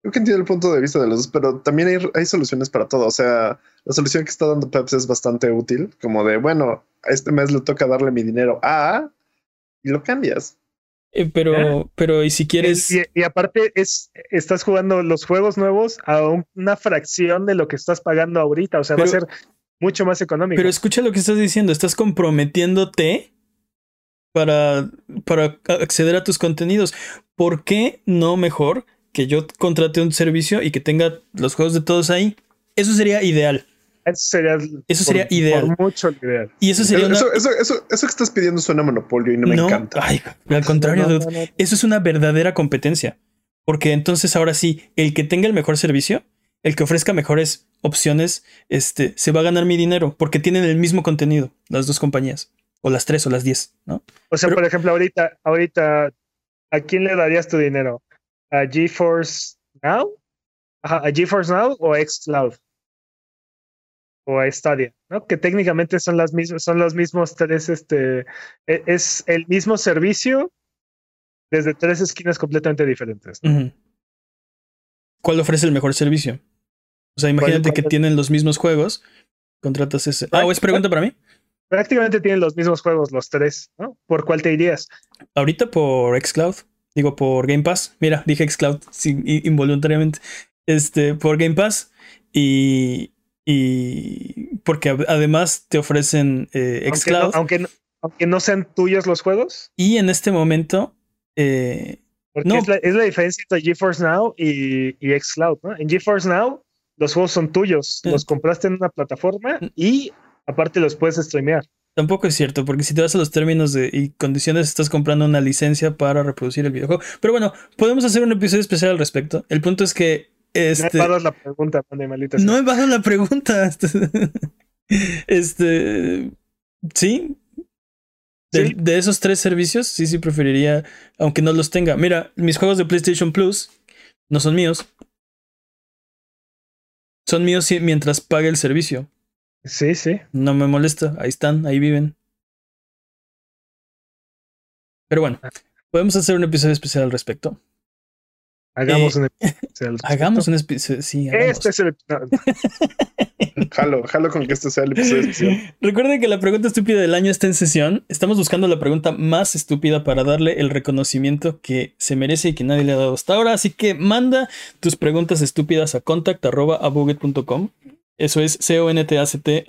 Creo que entiendo el punto de vista de los dos, pero también hay, hay, soluciones para todo. O sea, la solución que está dando Peps es bastante útil, como de, bueno, a este mes le toca darle mi dinero a y lo cambias. Eh, pero, pero, y si quieres. Y, aparte, es, estás jugando los juegos nuevos a una fracción de lo que estás pagando ahorita. O sea, va a ser mucho más económico. Pero escucha lo que estás diciendo. Estás comprometiéndote para, para acceder a tus contenidos. ¿Por qué no mejor que yo contrate un servicio y que tenga los juegos de todos ahí? Eso sería ideal. Eso sería, eso sería ideal. mucho ideal. Y eso sería eso, eso, eso, eso, que estás pidiendo suena monopolio y no me encanta. Ay, al contrario, eso es una verdadera competencia. Porque entonces ahora sí, el que tenga el mejor servicio, el que ofrezca mejores opciones, este, se va a ganar mi dinero porque tienen el mismo contenido, las dos compañías, o las tres o las diez, ¿no? O sea, por ejemplo, ahorita, ahorita, ¿a quién le darías tu dinero? ¿A GeForce Now? ¿A GeForce Now o a Xcloud? o a Stadia, ¿no? Que técnicamente son las mismas, son los mismos tres, este, e, es el mismo servicio desde tres esquinas completamente diferentes. ¿Cuál ofrece el mejor servicio? O sea, imagínate que tienen los mismos juegos, contratas ese. Ah, ¿o es pregunta para mí? Prácticamente tienen los mismos juegos los tres, ¿no? ¿Por cuál te irías? Ahorita por Xcloud, digo por Game Pass. Mira, <laughs> dije Xcloud involuntariamente. Este, por Game Pass y y porque además te ofrecen eh, Xcloud. Aunque no, aunque, no, sean tuyos los juegos. Y en este momento. Eh, no. es, la, diferencia entre GeForce Now y, y Xcloud. ¿no? En GeForce Now, los juegos son tuyos. Eh. Los compraste en una plataforma mm. y aparte los puedes streamear. Tampoco es cierto, porque si te vas a los términos de, y condiciones, estás comprando una licencia para reproducir el videojuego. Pero bueno, podemos hacer un episodio especial al respecto. El punto es que este, no la pregunta, No he bajado la pregunta. <laughs> Este. Sí. De, esos tres servicios, sí, sí preferiría, aunque no los tenga. Mira, mis juegos de PlayStation Plus no son míos. Son míos mientras pague el servicio. Sí, sí. No me molesta. Ahí están, ahí viven. Pero bueno, ah. podemos hacer un episodio especial al respecto. Hagamos eh, un episodio. <laughs> Hagamos un episodio. Sí, Este es el <laughs> jalo, jalo con que este sea el episodio especial. Recuerden que la pregunta estúpida del año está en sesión. Estamos buscando la pregunta más estúpida para darle el reconocimiento que se merece y que nadie le ha dado hasta ahora. Así que manda tus preguntas estúpidas a contact.abuget.com. Eso es c o n t a c -T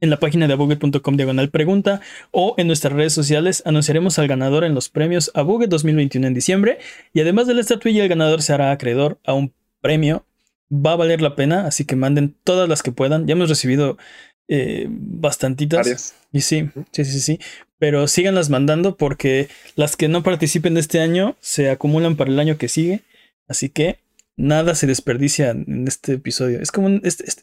en la página de abuget.com diagonal pregunta o en nuestras redes sociales anunciaremos al ganador en los premios Abuget 2021 en diciembre y además de la estatuilla el ganador se hará acreedor a un premio. Va a valer la pena, así que manden todas las que puedan. Ya hemos recibido eh, bastantitas. Y sí, sí, sí, sí. Pero síganlas mandando porque las que no participen de este año se acumulan para el año que sigue. Así que nada se desperdicia en este episodio. Es como un, este, este,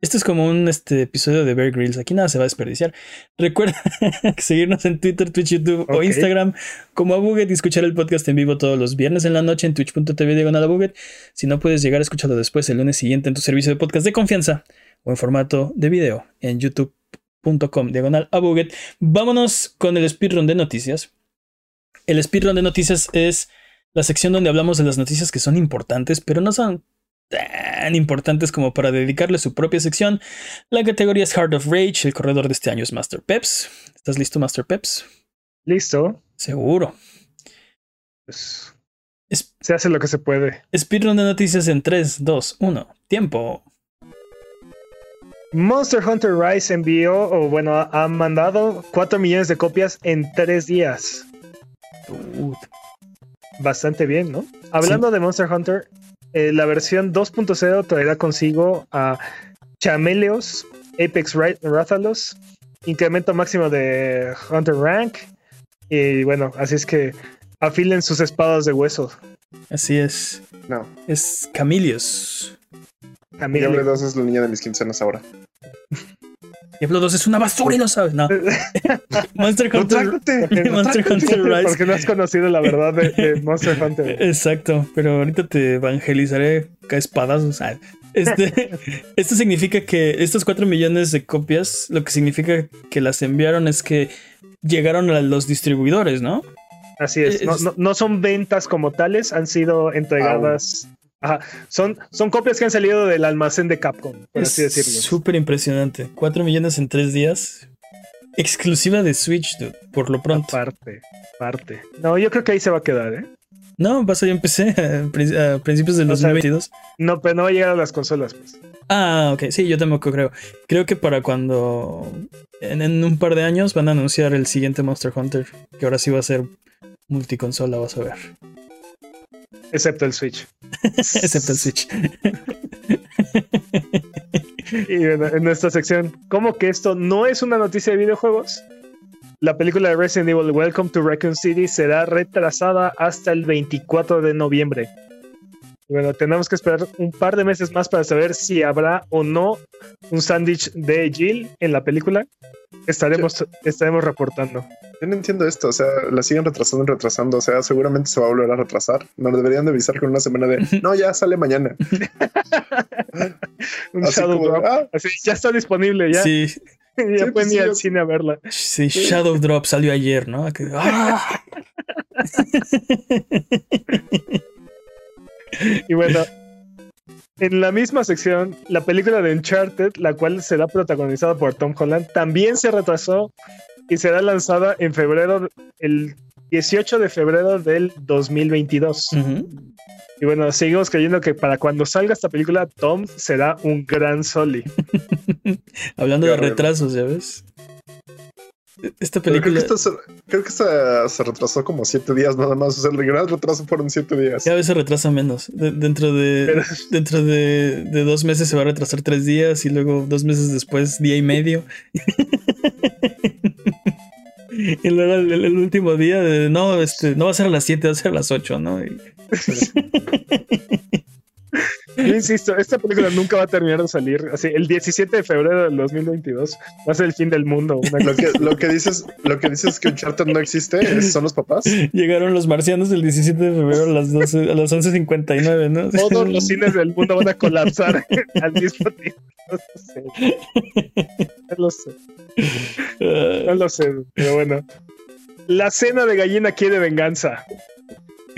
este, es como un este, episodio de Bear Grylls. Aquí nada se va a desperdiciar. <laughs> Recuerda <laughs> seguirnos en Twitter, Twitch, YouTube o Instagram como Abuget y escuchar el podcast en vivo todos los viernes en la noche en twitch.tv diagonal Abuget. Si no puedes llegar, a escucharlo después el lunes siguiente en tu servicio de podcast de confianza o en formato de video en youtube.com diagonal Abuget. Vámonos con el speedrun de noticias. El speedrun de noticias es la sección donde hablamos de las noticias que son importantes, pero no son tan importantes como para dedicarle su propia sección. La categoría es Heart of Rage, el corredor de este año es Master Peps. ¿Estás listo, Master Peps? Listo. Seguro. Pues, se hace lo que se puede. Speedrun de noticias en 3, 2, 1. Tiempo. Monster Hunter Rise envió, o bueno, ha mandado 4 millones de copias en 3 días. Bastante bien, ¿no? Hablando de Monster Hunter, eh, la versión 2.0 traerá consigo a Chameleos, Apex Rathalos, incremento máximo de Hunter Rank. Y bueno, así es que afilen sus espadas de hueso. Así es. No. Es Camilios. Diablo 2 es la niña de mis quincenas ahora. <laughs> Diablo 2 es una basura y lo sabes, no. <laughs> Monster Hunter. <laughs> Monster Hunter <laughs> Rise. Porque no has conocido la verdad de, Monster Hunter. Exacto, pero ahorita te evangelizaré a espadazos. Este, esto significa que estos 4 millones de copias, lo que significa que las enviaron es que llegaron a los distribuidores, ¿no? Así es. No, son ventas como tales, han sido entregadas. Son, son copias que han salido del almacén de Capcom, por así decirlo. Súper impresionante. 4 millones en 3 días. Exclusiva de Switch, dude, por lo pronto. Parte, parte. No, yo creo que ahí se va a quedar, ¿eh? No, pasa, yo empecé a, principios del 2022. no, pero no va a llegar a las consolas, pues. Ah, ok, sí, yo tampoco creo. Creo que para cuando en, un par de años van a anunciar el siguiente Monster Hunter, que ahora sí va a ser multiconsola, vas a ver. Excepto el Switch. <laughs> Excepto el Switch. y en nuestra sección, ¿cómo que esto no es una noticia de videojuegos? La película de Resident Evil Welcome to Raccoon City será retrasada hasta el 24 de noviembre. Bueno, tenemos que esperar un par de meses más para saber si habrá o no un sándwich de Jill en la película. Estaremos, estaremos reportando. Yo no entiendo esto, o sea, la siguen retrasando y retrasando, o sea, seguramente se va a volver a retrasar. Nos deberían de avisar con una semana de, no, ya sale mañana. <laughs> un Shadow Drop. Ah". Así, ya está disponible, ya. Sí. <laughs> ya pueden ir al cine a verla. Sí, Shadow Drop salió ayer, ¿no? ¡Ah! <laughs> y bueno, en la misma sección, la película de Uncharted, la cual será protagonizada por Tom Holland, también se retrasó y será lanzada en febrero, el 18 de febrero del 2022. Y bueno, seguimos creyendo que para cuando salga esta película, Tom será un gran Soli. <laughs> Hablando de retrasos, ya ves. Esta película. Creo que, esta, se retrasó como siete días nada más. O sea, el gran retraso fueron siete días. Cada vez se retrasa menos. dentro de, dentro de, dos meses se va a retrasar tres días y luego dos meses después, día y medio. <laughs> y luego el, último día, de, no, este, no va a ser a las siete, va a ser a las ocho, ¿no? <laughs> Yo insisto, esta película nunca va a terminar de salir. Así, el 17 de febrero del 2022 va a ser el fin del mundo. Lo, que, lo, que, dices, lo que dices que Uncharted no existe son los papás. Llegaron los marcianos el 17 de febrero a las, 12, a las 11.59, ¿no? Todos los cines del mundo van a colapsar <laughs> al mismo tiempo. No lo sé. No lo sé. pero bueno. La cena de gallina quiere venganza.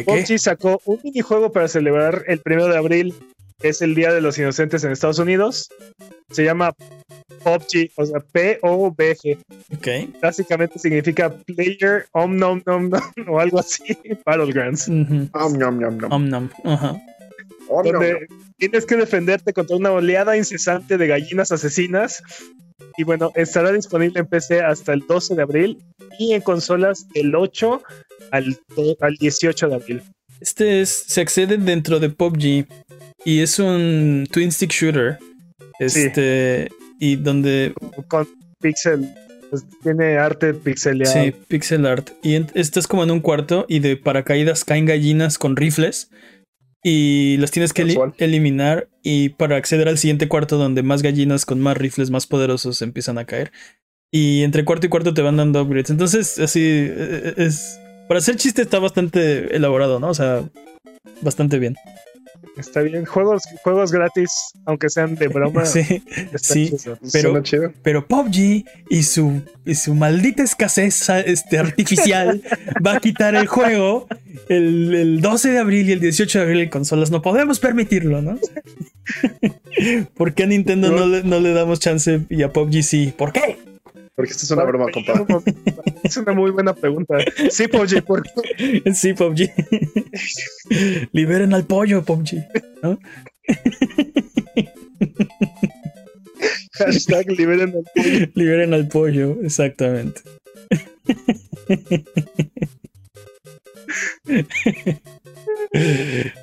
PUBG sacó un minijuego para celebrar el primero de abril es el Día de los Inocentes en Estados Unidos. Se llama PUBG, o sea, P-O-B-G. Ok. Básicamente significa Player Om Nom Nom Nom o algo así, <laughs> Battlegrounds. Om Nom Nom Nom. Om Nom, ajá. Donde tienes que defenderte contra una oleada incesante de gallinas asesinas. Y bueno, estará disponible en PC hasta el 12 de abril y en consolas el 8 al, al 18 de abril. Este es, se accede dentro de PUBG y es un twin stick shooter. Este. Y donde. Con pixel. Pues, tiene arte pixeleado. Sí, pixel art. Y estás como en un cuarto y de paracaídas caen gallinas con rifles. Y las tienes que eliminar. Y para acceder al siguiente cuarto donde más gallinas con más rifles más poderosos empiezan a caer. Y entre cuarto y cuarto te van dando upgrades. Entonces, así e, e, es. Para hacer chiste está bastante elaborado, ¿no? O sea, bastante bien. Está bien. Juegos, juegos gratis, aunque sean de broma. <laughs> Sí, sí. chido. Pero- chido. pero PUBG y su, y su maldita escasez este, artificial <laughs> va a quitar el juego el, el 12 de abril y el 18 de abril en consolas. No podemos permitirlo, ¿no? <laughs> ¿Por qué a Nintendo no le, no le damos chance y a PUBG sí? ¿Por qué? Porque esto es una broma, compa. <laughs> Es una muy buena pregunta. Sí, Poji, ¿por qué? <laughs> Sí, PUBG. <laughs> Liberen al pollo. ¿no? Hashtag liberen al pollo. Liberen al pollo, exactamente.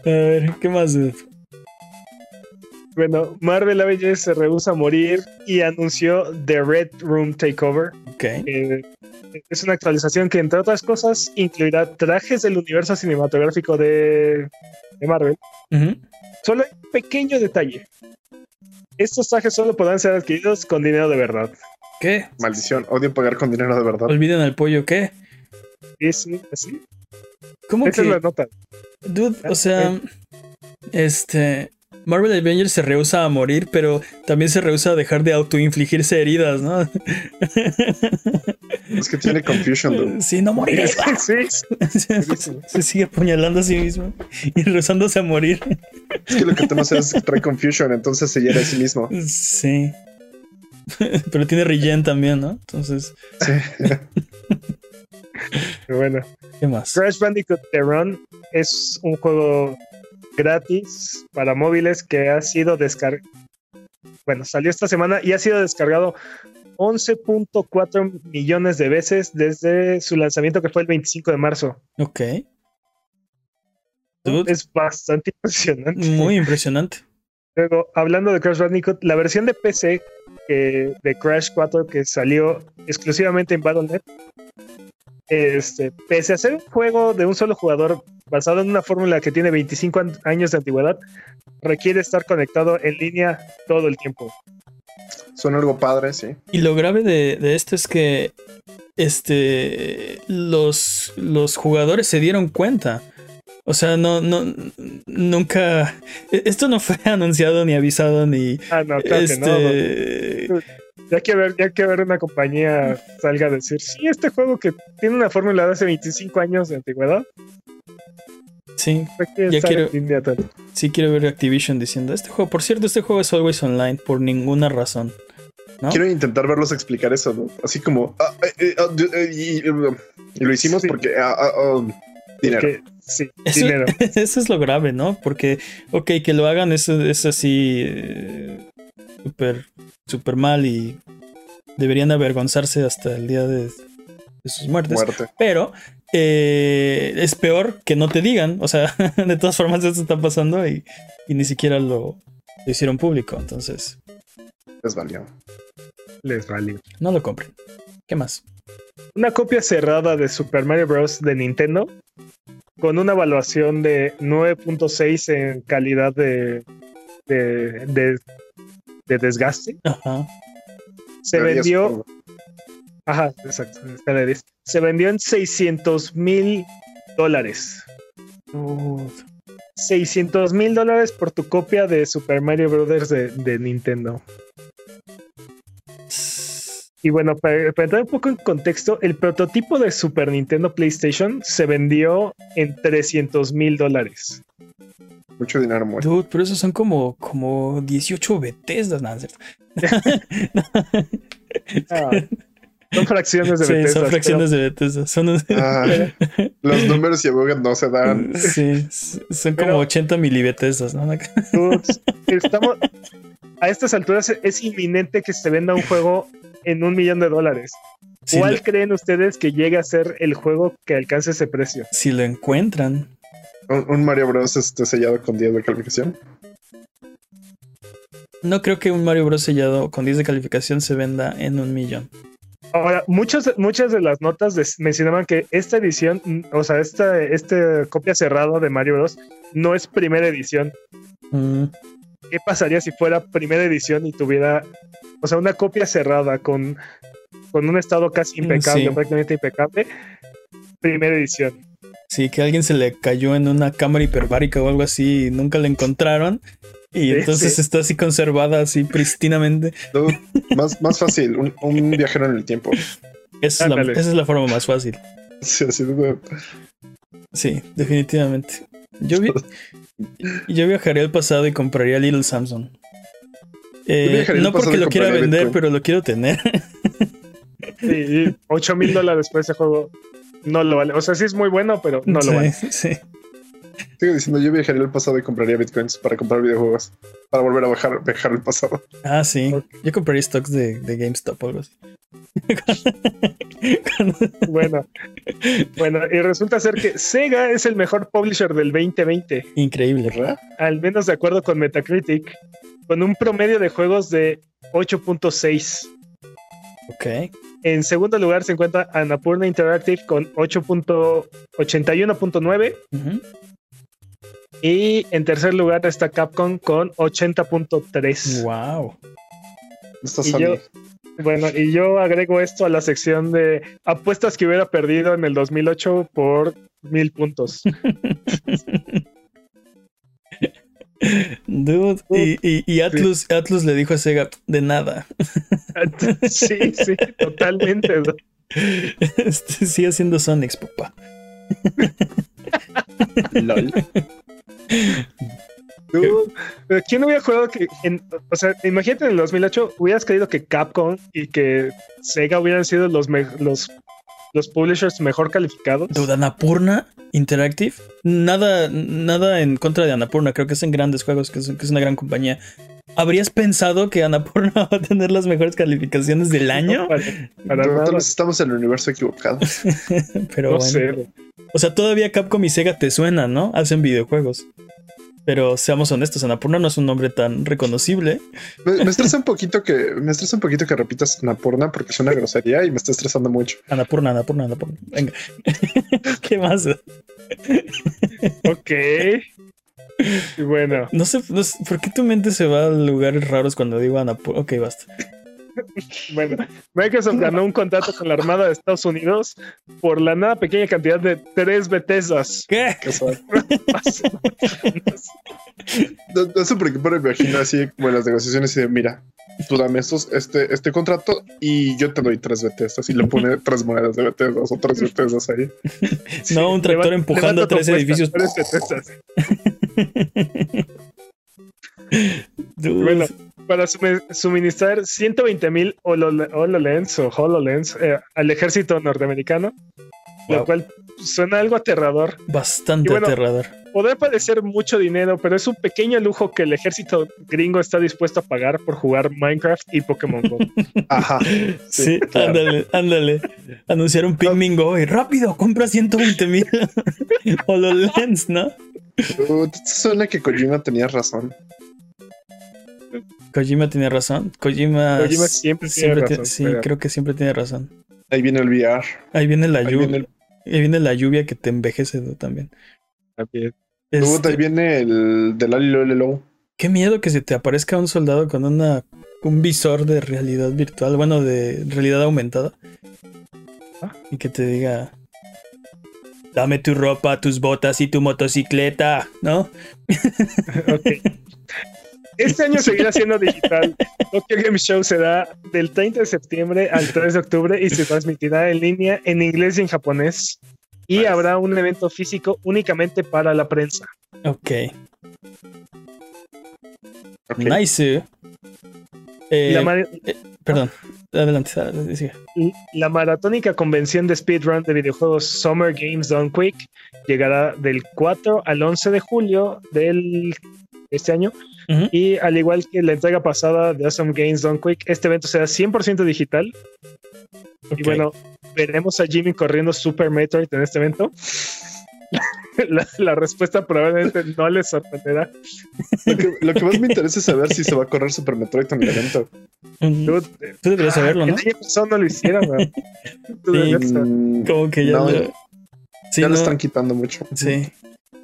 A ver, ¿qué más? dude? Bueno, Marvel Avengers se rehúsa a morir y anunció The Red Room Takeover. Ok. Eh, es una actualización que, entre otras cosas, incluirá trajes del universo cinematográfico de, de Marvel. Solo hay un pequeño detalle. Estos trajes solo podrán ser adquiridos con dinero de verdad. ¿Qué? Maldición, odio pagar con dinero de verdad. ¿Olviden al pollo qué? Sí, sí, sí. ¿Cómo Esa es la que? nota. Dude, o sea, este. Marvel Avengers se rehúsa a morir, pero también se rehúsa a dejar de autoinfligirse heridas, ¿no? <laughs> Es que tiene confusion, dude. Sí, no moriré. <laughs> Sí, <laughs> se sigue apuñalando a sí mismo y rehusándose a morir. Es que lo que toma es que trae confusion, entonces se hiere a sí mismo. Sí. Pero tiene regen también, ¿no? Entonces, Sí. pero bueno. ¿qué más? Crash Bandicoot The Run es un juego gratis para móviles que ha sido descargado. Bueno, salió esta semana y ha sido descargado 11.4 millones de veces desde su lanzamiento que fue el 25 de marzo. Ok. Dude, Es bastante impresionante. muy impresionante. Luego, hablando de Crash Bandicoot, la versión de PC que- de Crash 4 que salió exclusivamente en Battle.net, este, pese a ser un juego de un solo jugador basado en una fórmula que tiene 25 an- años de antigüedad, requiere estar conectado en línea todo el tiempo. Suena algo padre, sí. Y lo grave de, de esto es que este los, los jugadores se dieron cuenta. O sea, no, no, nunca. e- Esto no fue <laughs> anunciado ni avisado ni. Ah, no, claro que no. este. Ya que ver, ya que ver una compañía salga a decir, sí, este juego que tiene una fórmula de hace 25 años de antigüedad, Sí, Ya quiero- sí quiero ver Activision diciendo: Este juego, por cierto, este juego es always online por ninguna razón. ¿no? Quiero intentar verlos explicar eso, ¿no? Así como. ah, eh, eh, ah, eh, y, y lo hicimos Sí. porque. ah, dinero. Sí, Eso, dinero. <laughs> eso es lo grave, ¿no? Porque, ok, que lo hagan eso es así eh, súper, súper mal y deberían avergonzarse hasta el día de, de sus muertes. Muerte. Pero eh, es peor que no te digan. O sea, <laughs> de todas formas esto está pasando y, y ni siquiera lo, lo hicieron público. Entonces, Les valió. Les valió. no lo compren. ¿Qué más? Una copia cerrada de Super Mario Bros. de Nintendo con una evaluación de 9.6 en calidad de, de, de- de desgaste. Ajá. Se De 10, vendió. Ajá, exacto, en escala de 10. Se vendió en 600 mil dólares. 600 mil dólares por tu copia de Super Mario Bros. de, de Nintendo. Y bueno, para, para entrar un poco en contexto, el prototipo de Super Nintendo PlayStation se vendió en 300 mil dólares. Mucho dinero muerto. Dude, pero esos son como, como 18 Bethesdas, ¿no? ¿Es <laughs> cierto? <laughs> Ah, son fracciones de Sí, Bethesda. son fracciones de Bethesda. Son, Ah, los números y abogados no se dan. <laughs> sí, son como Pero- 80 milibetesdas, ¿no? estamos, a estas alturas es inminente que se venda un juego en un millón de dólares. Si, ¿Cuál lo, creen ustedes que llegue a ser el juego que alcance ese precio? si lo encuentran, Un, un Mario Bros. Este sellado con 10 de calificación. no creo que un Mario Bros. sellado con 10 de calificación se venda en un millón. Ahora, muchos, muchas de las notas mencionaban que esta edición, mm, o sea, esta, esta copia cerrada de Mario Bros. no es primera edición. Mm, ¿Qué pasaría si fuera primera edición y tuviera, o sea, una copia cerrada con, con un estado casi impecable, Sí. prácticamente impecable? Primera edición. Sí, que a alguien se le cayó en una cámara hiperbárica o algo así y nunca la encontraron. Y Sí, entonces sí. está así conservada así pristinamente. No, más, más fácil, un, un viajero en el tiempo. Esa es, la, esa es la forma más fácil. Sí, así de- Sí, definitivamente. Yo, vi- yo viajaría al pasado y compraría Little Samsung. Eh, no porque lo quiera vender, Bitcoin. pero lo quiero tener. Y 8 mil dólares por ese juego no lo vale. O sea, sí es muy bueno, pero no sí, lo vale. sí. Sigo diciendo, yo viajaría al pasado y compraría bitcoins para comprar videojuegos. Para volver a bajar, viajar al pasado. Ah, sí. Yo compraría stocks de, de GameStop o algo así. <laughs> Bueno, bueno, y resulta ser que Sega es el mejor publisher del 2020, Increíble. ¿Verdad? al menos de acuerdo con Metacritic, con un promedio de juegos de 8.6. Ok. En segundo lugar se encuentra Annapurna Interactive con 8.81.9 Ujú. Y en tercer lugar está Capcom con 80.3. Wow. Está Y yo- Bueno, y yo agrego esto a la sección de apuestas que hubiera perdido en el 2008 por mil puntos. <laughs> Dude. Y, y, y Atlus, Atlus le dijo a Sega, de nada. <laughs> sí, sí, totalmente. <laughs> Este, Sigue haciendo Sonics, papá. LOL. Pero ¿Quién hubiera jugado que, en- o sea, imagínate en el 2008 hubieras creído que Capcom y que Sega hubieran sido los, me- los, los publishers mejor calificados? Dude, Annapurna Interactive. Nada, nada en contra de Annapurna. Creo que hacen grandes juegos, que es, que es una gran compañía. ¿Habrías pensado que Annapurna <laughs> va a tener las mejores calificaciones del año? No, para, para vez estamos en el universo equivocado. <laughs> Pero No bueno. sé. O sea, todavía Capcom y Sega te suenan, ¿no? Hacen videojuegos. Pero seamos honestos, Annapurna no es un nombre tan reconocible. Me, me estresa un poquito que me estresa un poquito que repitas Napurna porque es una grosería y me está estresando mucho. Annapurna, Annapurna, Annapurna. Venga. <laughs> ¿Qué más? Ok. Y bueno, No sé, no sé, ¿por qué tu mente se va a lugares raros cuando digo Annapurna? Ok, basta. Bueno, Microsoft ganó un contrato con la Armada de Estados Unidos por la nada pequeña cantidad de tres Bethesdas. ¿Qué? No, no sé por qué, pero me imagino así como en las negociaciones y de mira, tú dame estos, este, este contrato y yo te doy tres Bethesdas y le pone tres monedas de Bethesdas o tres Bethesdas ahí. <laughs> No, un tractor Levanta- empujando levanta tres edificios. tres Bethesdas. <laughs> Dude. Bueno, para suministrar 120 mil HoloLens o HoloLens eh, al ejército norteamericano, Wow. lo cual suena algo aterrador. Bastante bueno, aterrador. Podrá parecer mucho dinero, pero es un pequeño lujo que el ejército gringo está dispuesto a pagar por jugar Minecraft y Pokémon Go. <laughs> Ajá. Sí, claro. ándale, ándale. Anunciar un Pikmin Go y rápido, compra 120 mil <laughs> HoloLens, ¿no? Uh, suena que Kojima tenía razón. Kojima tiene razón. Kojima, Kojima siempre tiene tiene- razón, sí, pero- creo que siempre tiene razón. Ahí viene el VR. Ahí viene la Ahí lluvia. viene el, Ahí viene la lluvia que te envejece también. También. Este, ahí viene el del Alilolelo. Qué miedo que se te aparezca un soldado con una un visor de realidad virtual, bueno, de realidad aumentada. Ah. Y que te diga, dame tu ropa, tus botas y tu motocicleta, ¿no? <laughs> Ok. Este año <laughs> seguirá siendo digital. Tokyo Game Show será del 30 de septiembre al 3 de octubre y se transmitirá en línea en inglés y en japonés. Y Nice. habrá un evento físico únicamente para la prensa. Ok, nice. Eh, La, mar- perdón, adelante, adelante, sigue. la maratónica convención de speedrun de videojuegos Summer Games Done Quick llegará del 4 al 11 de julio del este año. Y al igual que la entrega pasada de Awesome Games Done Quick, este evento será 100% digital. Y bueno, veremos a Jimmy corriendo Super Metroid en este evento. <laughs> La, la respuesta probablemente no les sorprenderá. Lo que, lo que más me interesa es saber si se va a correr Super Metroid en el evento. Mm, Dude, Tú deberías saberlo, ¿no? El año pasado no lo hicieron. <laughs> Tú Sí. Mm, Como que ya, No, lo- Sí, ya no, lo están quitando mucho. sí.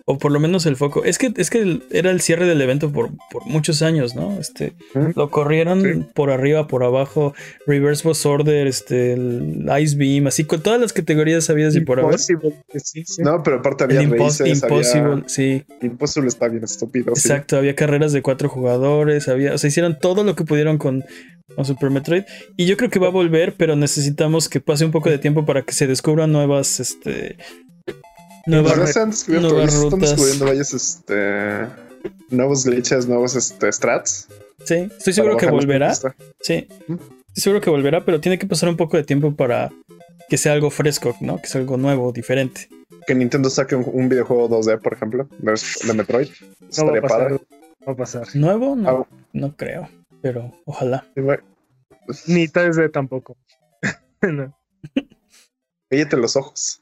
O por lo menos el foco. Es que, es que era el cierre del evento por, por muchos años, ¿no? Este, lo corrieron por arriba, por abajo. Reverse Boss Order, este, el Ice Beam, así con todas las categorías sabidas y por haber. No, pero aparte había Impossible, sí. Impossible está bien estúpido. Exacto, había carreras de cuatro jugadores, había, o sea, hicieron todo lo que pudieron con, con Super Metroid. Y yo creo que va a volver, pero necesitamos que pase un poco de tiempo para que se descubran nuevas, este, nuevas, nuevas están descubriendo varios, este, nuevos glitches, nuevos, este, strats. Sí, estoy seguro que volverá. Sí, estoy seguro que volverá, pero tiene que pasar un poco de tiempo para que sea algo fresco, ¿no? Que sea algo nuevo, diferente. Que Nintendo saque un, videojuego 2D, por ejemplo, de, Metroid. No va, a pasar, va a pasar. ¿Nuevo? No, ah. no creo, pero ojalá. Ni 3D tampoco. <laughs> no. Cállate los ojos.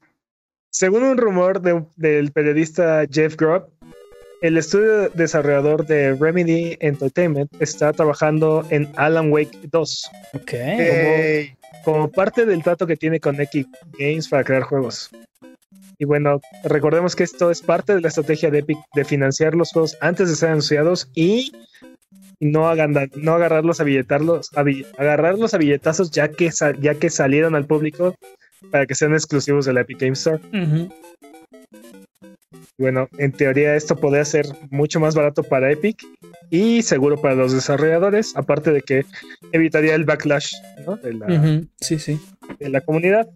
Según un rumor del periodista Jeff Grubb, el estudio desarrollador de Remedy Entertainment está trabajando en Alan Wake 2. Ok. Como, parte del trato que tiene con Epic Games para crear juegos. Y bueno, recordemos que esto es parte de la estrategia de Epic de financiar los juegos antes de ser anunciados y no, no agarrarlos a billetarlos, agarrarlos a billetazos ya que, ya que salieron al público para que sean exclusivos de la Epic Game Store. Bueno, en teoría esto podría ser mucho más barato para Epic y seguro para los desarrolladores, aparte de que evitaría el backlash de, la, sí, sí. de la comunidad.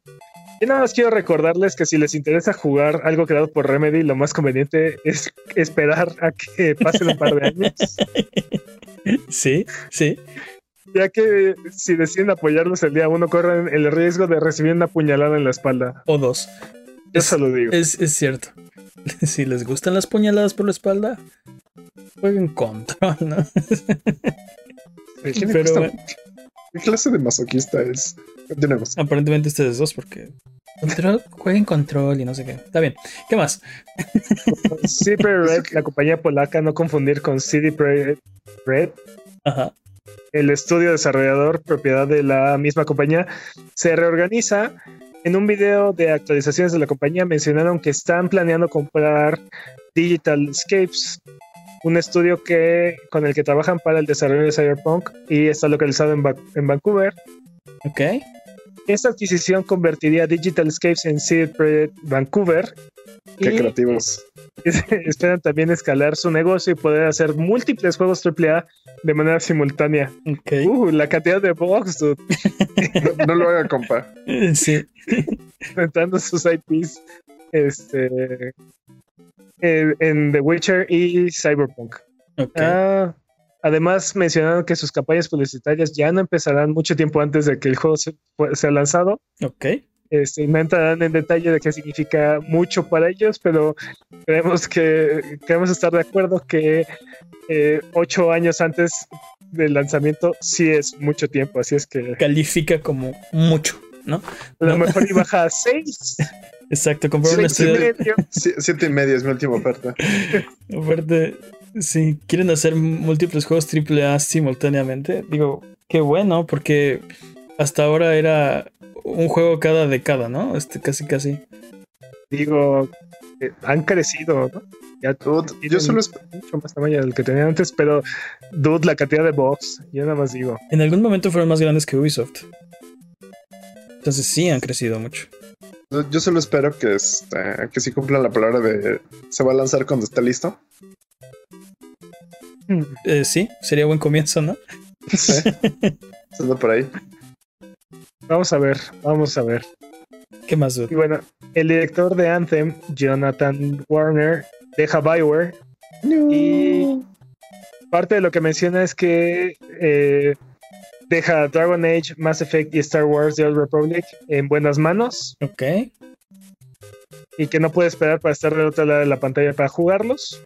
Y nada más quiero recordarles que si les interesa jugar algo creado por Remedy, lo más conveniente es esperar a que pasen un par de años. <laughs> Sí, sí. Ya que si deciden apoyarlos el día uno, corren el riesgo de recibir una puñalada en la espalda. O dos. Eso lo digo. Es, cierto. <laughs> Si les gustan las puñaladas por la espalda, jueguen control, <laughs> ¿no? Pero, ¿Qué clase de masoquista es? Continuemos. Aparentemente ustedes dos, porque Control, jueguen control y no sé qué. Está bien. ¿Qué más? <laughs> CD Red, la compañía polaca, no confundir con CD Red. Ajá el estudio desarrollador, propiedad de la misma compañía, se reorganiza. En un video de actualizaciones de la compañía mencionaron que están planeando comprar Digital Escapes, un estudio que, con el que trabajan para el desarrollo de Cyberpunk y está localizado en, en Vancouver. Ok. Esta adquisición convertiría Digital Escapes en CD Projekt Vancouver. Qué creativos. <laughs> Esperan también escalar su negocio y poder hacer múltiples juegos AAA de manera simultánea. Okay. Uh, la cantidad de box, dude. no, lo haga, compa. <laughs> Sí. <laughs> Inventando sus IPs este, en, The Witcher y Cyberpunk. Okay. Ah, Además, mencionaron que sus campañas publicitarias ya no empezarán mucho tiempo antes de que el juego sea lanzado. Ok. Este, no entrarán en detalle de qué significa mucho para ellos, pero creemos que queremos estar de acuerdo que eh, ocho años antes del lanzamiento sí es mucho tiempo, así es que califica como mucho, ¿no? A lo mejor y <laughs> baja a seis. Exacto, comprar un estudio. <laughs> Siete y medio es mi última oferta. <laughs> oferta si quieren hacer múltiples juegos AAA simultáneamente, digo, qué bueno, porque hasta ahora era un juego cada década, ¿no? Este, casi, casi. Digo, eh, han crecido, ¿no? Ya yo solo mucho más tamaño del que tenían antes, pero dude, la cantidad de box, yo nada más digo. En algún momento fueron más grandes que Ubisoft. Entonces sí han crecido mucho. Yo solo espero que, este, que sí cumplan la palabra de se va a lanzar cuando esté listo. Eh, sí, sería buen comienzo, ¿no? <laughs> Sí. por ahí. Vamos a ver, vamos a ver. ¿Qué más? Y bueno, el director de Anthem, Jonathan Warner, deja Bioware. Y parte de lo que menciona es que eh, deja Dragon Age, Mass Effect y Star Wars The Old Republic en buenas manos. Ok. Y que no puede esperar para estar del otro lado de la pantalla para jugarlos.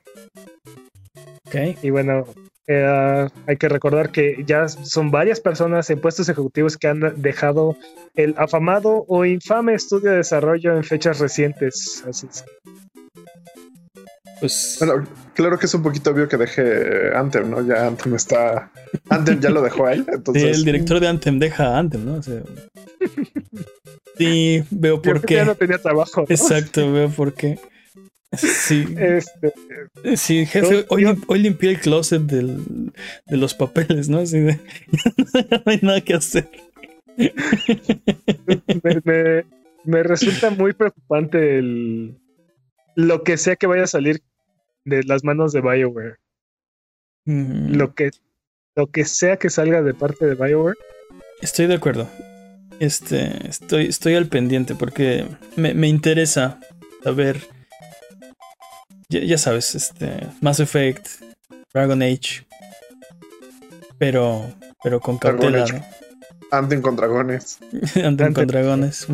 Y bueno, eh, hay que recordar que ya son varias personas en puestos ejecutivos que han dejado el afamado o infame estudio de desarrollo en fechas recientes. Así es. Pues. Bueno, claro que es un poquito obvio que deje Anthem, ¿no? Ya Anthem está. Anthem ya lo dejó él. <laughs> Entonces... Sí, el director de Anthem deja Anthem, ¿no? <laughs> sí, veo por qué. Ya no tenía trabajo. Exacto, veo por qué. Sí, Este, sí, jefe, hoy, yo- hoy limpié el closet del- de los papeles, ¿no? Así de, <laughs> no hay nada que hacer. me, me- me resulta muy preocupante el, lo que sea que vaya a salir de las manos de BioWare. Mm, Lo que, lo que sea que salga de parte de BioWare. Estoy de acuerdo. Este, estoy, estoy al pendiente porque me, me interesa saber. Ya, ya sabes, este. Mass Effect, Dragon Age. Pero. Pero con cautela. ¿no? Anden con dragones. <laughs> Anden con dragones.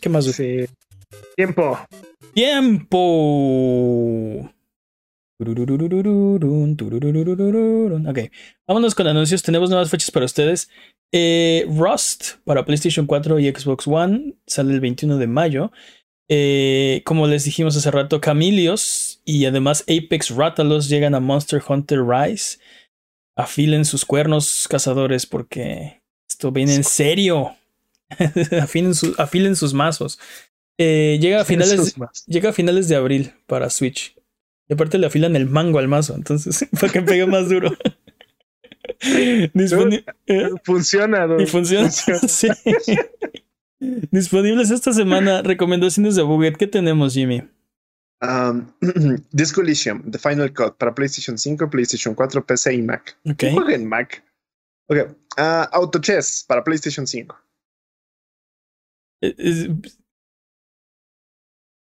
¿Qué más? Sí. Tiempo. ¡Tiempo! Ok, vámonos con anuncios. Tenemos nuevas fechas para ustedes. Eh, Rust para PlayStation 4 y Xbox One sale el 21 de mayo. Eh, como les dijimos hace rato, Camilios y además Apex Rathalos llegan a Monster Hunter Rise. Afilen sus cuernos, cazadores, porque esto viene en serio. <laughs> afilen, su- afilen sus mazos. Eh, llega a finales, llega a finales de abril para Switch. Y aparte le afilan el mango al mazo, entonces <laughs> para que pegue más duro. <laughs> Funciona, Y dude. funciona. Sí. Disponibles esta semana. Recomendaciones de Buget. ¿Qué tenemos, Jimmy? Um, <clears throat> Disco Elysium, The Final Cut para PlayStation 5, PlayStation 4, PC y Mac. Ok. ¿Quién juega en Mac? Ok. ah, Auto Chess para PlayStation 5.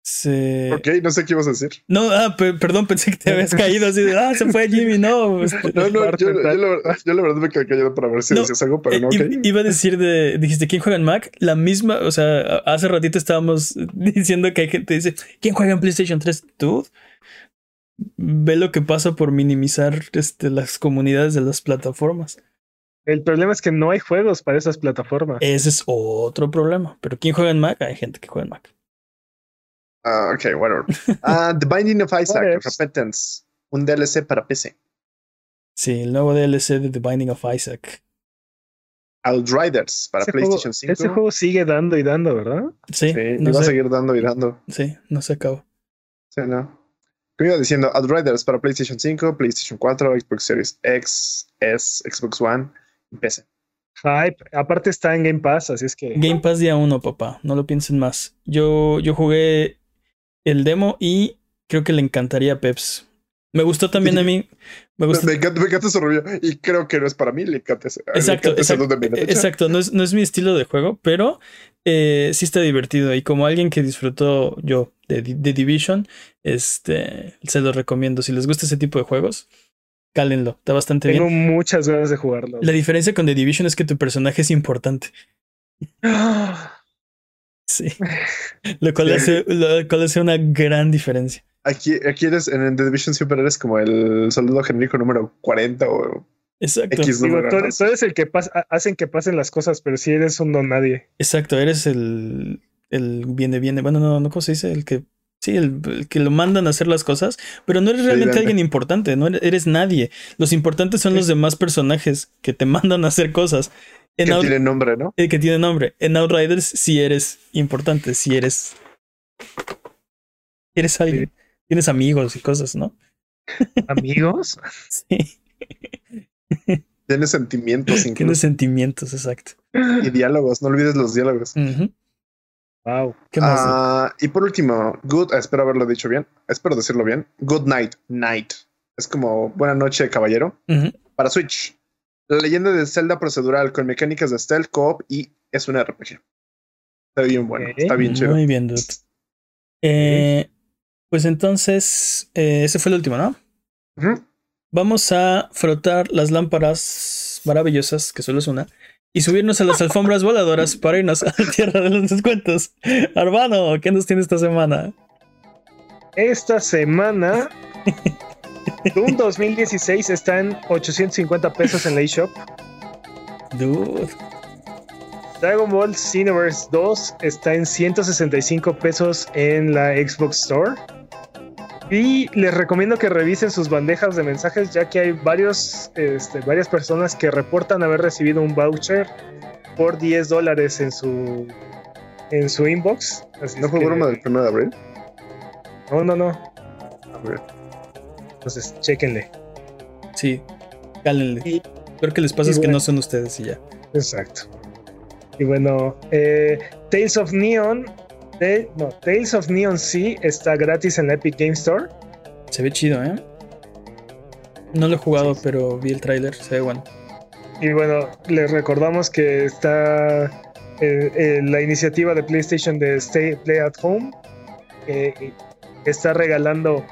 Se... Ok, no sé qué ibas a decir. No, ah, pe- perdón, pensé que te habías <laughs> caído así de, ah, se fue Jimmy, no. este, No, no, yo, yo la, verdad- yo la verdad me quedé callado para ver si No, decías algo, pero Eh, no, i- ok. Iba a decir de, dijiste, ¿quién juega en Mac? La misma, o sea, hace ratito estábamos <laughs> diciendo que hay gente que dice, ¿quién juega en PlayStation 3? Dude, ve lo que pasa por minimizar este, las comunidades de las plataformas. El problema es que no hay juegos para esas plataformas. Ese es otro problema. Pero ¿quién juega en Mac? Hay gente que juega en Mac. Ah, ok, whatever. <laughs> Ah, The Binding of Isaac? Repentance, un DLC para PC. Sí, el nuevo DLC de The Binding of Isaac. Outriders para ese, juego, PlayStation 5. ese juego sigue dando y dando, ¿verdad? Sí, Sí, no iba a se, seguir dando y dando. sí, no se acabó. Sí, no. Como iba diciendo, Outriders para PlayStation 5, PlayStation 4, Xbox Series X, S, Xbox One y PC. Hype. Aparte está en Game Pass, así es que. Game Pass día uno, papá. No lo piensen más. Yo, yo jugué el demo y creo que le encantaría a Peps. Me gustó también a mí. Me gustó. Me encanta, me encanta su review y creo que no es para mí. Le encanta ese. Exacto, encanta ese exacto, derecha. exacto. No es, no es mi estilo de juego, pero eh, sí está divertido. Y como alguien que disfrutó yo de, de Division, este, se lo recomiendo. Si les gusta ese tipo de juegos, cálenlo. Está bastante Tengo bien. muchas ganas de jugarlo. La diferencia con The Division es que tu personaje es importante. <gasps> <laughs> Sí. <laughs> Lo cual, hace, lo cual hace una gran diferencia. Aquí, aquí eres en The Division siempre eres como el soldado genérico número 40 o Exacto. X Digo, tú, eres, tú eres el que pas- ha- hacen que pasen las cosas, pero si eres un don nadie. Exacto. Eres el, el viene, viene. Bueno, no, no, ¿cómo se dice? El que. Sí, el, el que lo mandan a hacer las cosas, pero no eres realmente alguien importante, no eres, eres nadie. Los importantes son Sí. los demás personajes que te <laughs> mandan a hacer cosas. En que Out- tiene nombre, ¿no? eh, que tiene nombre. En Outriders sí eres importante, sí eres. Eres alguien. Tienes amigos y cosas, ¿no? <laughs> ¿Amigos? Sí. <laughs> Tiene sentimientos Tienes incluso. sentimientos, exacto. y diálogos. No olvides los diálogos. Wow. ¿Qué más? Ah, y por último, Good, ah, espero haberlo dicho bien, espero decirlo bien. Good Night, Night. Es como Buena Noche, Caballero. Para Switch. La leyenda de Zelda procedural con mecánicas de stealth, co-op y es un RPG. Está bien bueno, está bien chido. Muy bien, dude. Eh, pues entonces, eh, ese fue el último, ¿no? Vamos a frotar las lámparas maravillosas, que solo es una, y subirnos a las alfombras <laughs> voladoras para irnos a la tierra de los descuentos. Arbano, ¿qué nos tiene esta semana? Esta semana, <laughs> Doom 2016 está en 850 pesos en la eShop. Dude. Dragon Ball Xenoverse 2 está en 165 pesos en la Xbox Store. Y les recomiendo que revisen sus bandejas de mensajes, ya que hay varios, este, varias personas que reportan haber recibido un voucher por 10 dólares en su, en su inbox. Así ¿No fue que- broma del 1 de abril? No, no, no. A ver. Entonces, chéquenle. Sí, cálenle. Y- Creo que les pasa es que no son ustedes y ya. Exacto. Y bueno, eh, Tales of Neon. de- no, Tales of Neon sí está gratis en la Epic Game Store. Se ve chido, ¿eh? No lo he jugado, pero vi el tráiler, se ve bueno. Y bueno, les recordamos que está eh, eh, la iniciativa de PlayStation de Stay Play at Home. eh, está regalando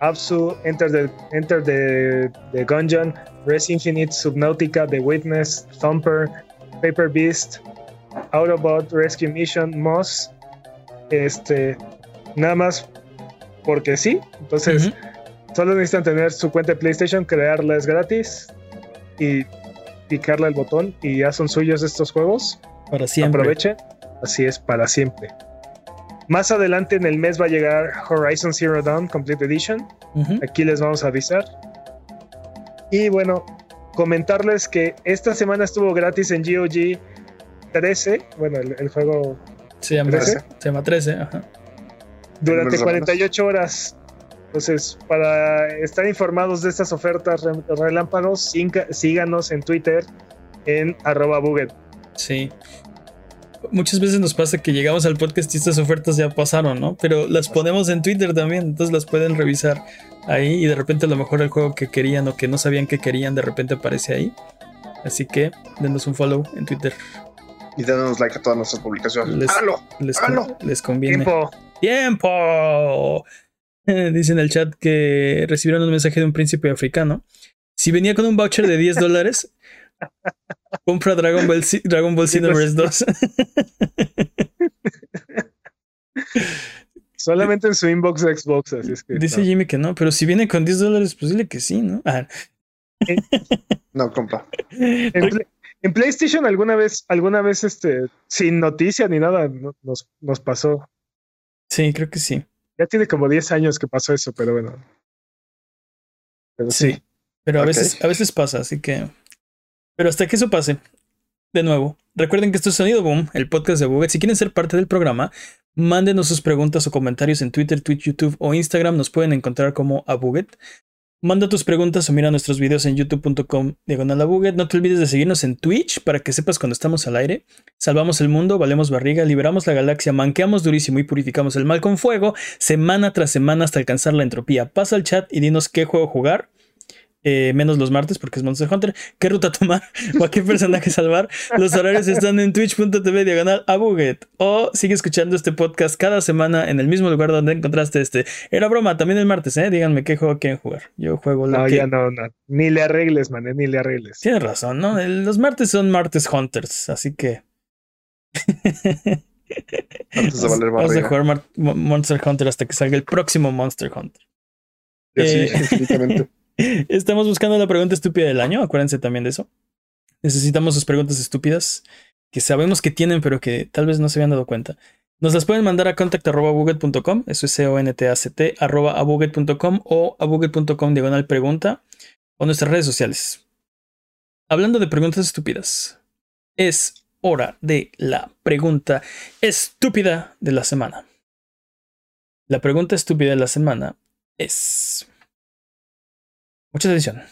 Absu, Enter the, Enter the, the Gungeon, Res Infinite, Subnautica, The Witness, Thumper, Paper Beast, Autobot, Rescue Mission, Moss. Este, nada más porque sí. Entonces. Solo necesitan tener su cuenta de PlayStation, crearla es gratis y picarle el botón y ya son suyos estos juegos. Para siempre. Aprovechen. Así es, para siempre. Más adelante en el mes va a llegar Horizon Zero Dawn Complete Edition. Aquí les vamos a avisar. Y bueno, comentarles que esta semana estuvo gratis en GOG 13. Bueno, el, el juego Se llama, ¿Trece? se llama 13, ajá. durante Unas 48 horas. Entonces, para estar informados de estas ofertas re- relámpagos, síganos en Twitter en arroba buget. Sí. Muchas veces nos pasa que llegamos al podcast y estas ofertas ya pasaron, ¿no? Pero las ponemos en Twitter también, entonces las pueden revisar ahí y de repente a lo mejor el juego que querían o que no sabían que querían de repente aparece ahí. Así que denos un follow en Twitter. Y denos like a todas nuestras publicaciones. Les- ¡Hágalo! Les, les conviene. Tiempo. ¡Tiempo! <laughs> Dice en el chat que recibieron un mensaje de un príncipe africano. Si venía con un voucher de 10 dólares, compra Dragon Ball, Xi- Dragon Ball Xenoverse 2. <laughs> Solamente en su inbox de Xbox, así es que. Dice no. Jimmy que no, pero si viene con 10 dólares, pues dile que sí, ¿no? Ah, No, compa. En, Play- en PlayStation alguna vez, alguna vez, este, sin noticia ni nada, no- nos, nos pasó. sí, creo que sí. Ya tiene como 10 años que pasó eso, pero bueno. Pero sí. Sí. Pero a veces, a veces pasa, así que. Pero hasta que eso pase, de nuevo, recuerden que esto es Sonido Boom, el podcast de Buget. Si quieren ser parte del programa, mándenos sus preguntas o comentarios en Twitter, Twitch, YouTube o Instagram. Nos pueden encontrar como a Buget. Manda tus preguntas o mira nuestros videos en youtube.com diagonal. No te olvides de seguirnos en Twitch para que sepas cuando estamos al aire. Salvamos el mundo, valemos barriga, liberamos la galaxia, manqueamos durísimo y purificamos el mal con fuego, semana tras semana hasta alcanzar la entropía. Pasa al chat y dinos qué juego jugar. Eh, menos los martes porque es Monster Hunter, qué ruta <laughs> tomar o a qué personaje salvar. Los horarios están en twitch.tv diagonal a Buget. O sigue escuchando este podcast cada semana en el mismo lugar donde encontraste este. Era broma, también el martes, ¿eh? Díganme qué juego quieren jugar. Yo juego lo No, que... ya no, no. Ni le arregles, man, ni le arregles. Tienes razón, ¿no? Los martes son martes Hunters, así que... <laughs> Antes de valer Vamos a jugar Mar- Monster Hunter hasta que salga el próximo Monster Hunter. Y así, Eh. <laughs> Estamos buscando la pregunta estúpida del año, acuérdense también de eso. Necesitamos sus preguntas estúpidas que sabemos que tienen, pero que tal vez no se habían dado cuenta. Nos las pueden mandar a contact.abuget.com, eso es C-O-N-T-A-C-T, o abuget.com diagonal pregunta o nuestras redes sociales. Hablando de preguntas estúpidas, es hora de la pregunta estúpida de la semana. La pregunta estúpida de la semana es... Mucha atención.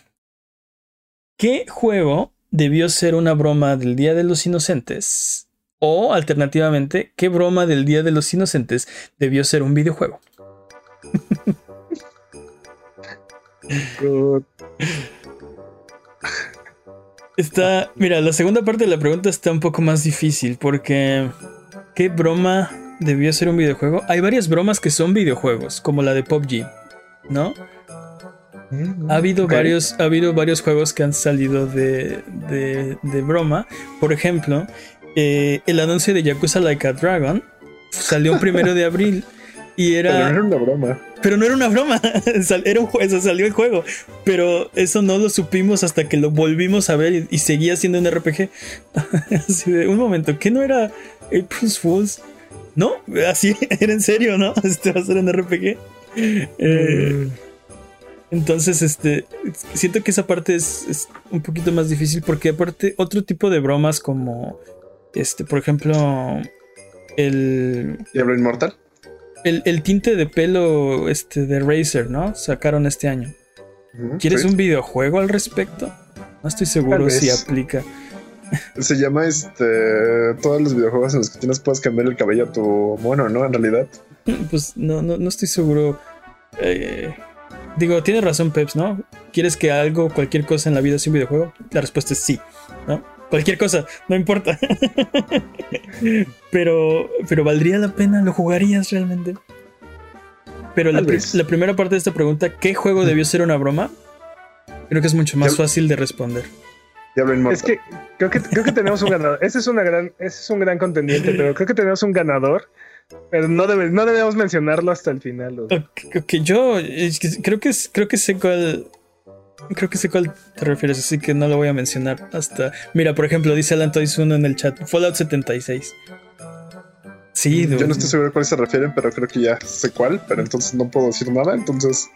¿Qué juego debió ser una broma del Día de los Inocentes? O, alternativamente, ¿qué broma del Día de los Inocentes debió ser un videojuego? Está, mira, la segunda parte de la pregunta está un poco más difícil porque ¿qué broma debió ser un videojuego? Hay varias bromas que son videojuegos, como la de PUBG, ¿no? Ha habido, varios, ha habido varios juegos que han salido de, de, de broma. Por ejemplo, eh, el anuncio de Yakuza Like a Dragon salió un <laughs> primero de abril y Pero era. era una broma. Pero no era una broma, <laughs> era un juego, salió el juego. Pero eso no lo supimos hasta que lo volvimos a ver y, y seguía siendo un RPG. <laughs> Así de, un momento, ¿qué no era April's Fools? No, así era en serio, ¿no? Este va a ser un RPG. Eh, entonces, este, siento que esa parte es, es un poquito más difícil porque aparte otro tipo de bromas como, este, por ejemplo, el, Diablo Inmortal. el, el tinte de pelo este, de Razer, ¿no? Sacaron este año. ¿Quieres sí. un videojuego al respecto? No estoy seguro si aplica. Se llama este. Todos los videojuegos en los que tienes puedes cambiar el cabello a tu mono, ¿no? En realidad. <laughs> Pues no, no, no estoy seguro. Eh, digo, tiene razón Peps, ¿no? ¿Quieres que algo, cualquier cosa en la vida sea un videojuego? La respuesta es sí, ¿no? Cualquier cosa, no importa. <laughs> pero, pero ¿valdría la pena? ¿Lo jugarías realmente? Pero la, primera parte de esta pregunta, ¿qué juego debió ser una broma? Creo que es mucho más fácil de responder. Es que creo que creo que tenemos un ganador. Ese es una gran, ese es un gran contendiente, <laughs> pero creo que tenemos un ganador. Pero no, debe, no debemos mencionarlo hasta el final. o- Ok, ok, yo creo que creo que sé cuál creo que sé cuál te refieres, así que no lo voy a mencionar hasta. Mira, por ejemplo, dice Alan Toys 1 en el chat, Fallout 76. Sí, Yo dude, no estoy seguro a cuál se refieren, pero creo que ya sé cuál, pero entonces no puedo decir nada. Entonces,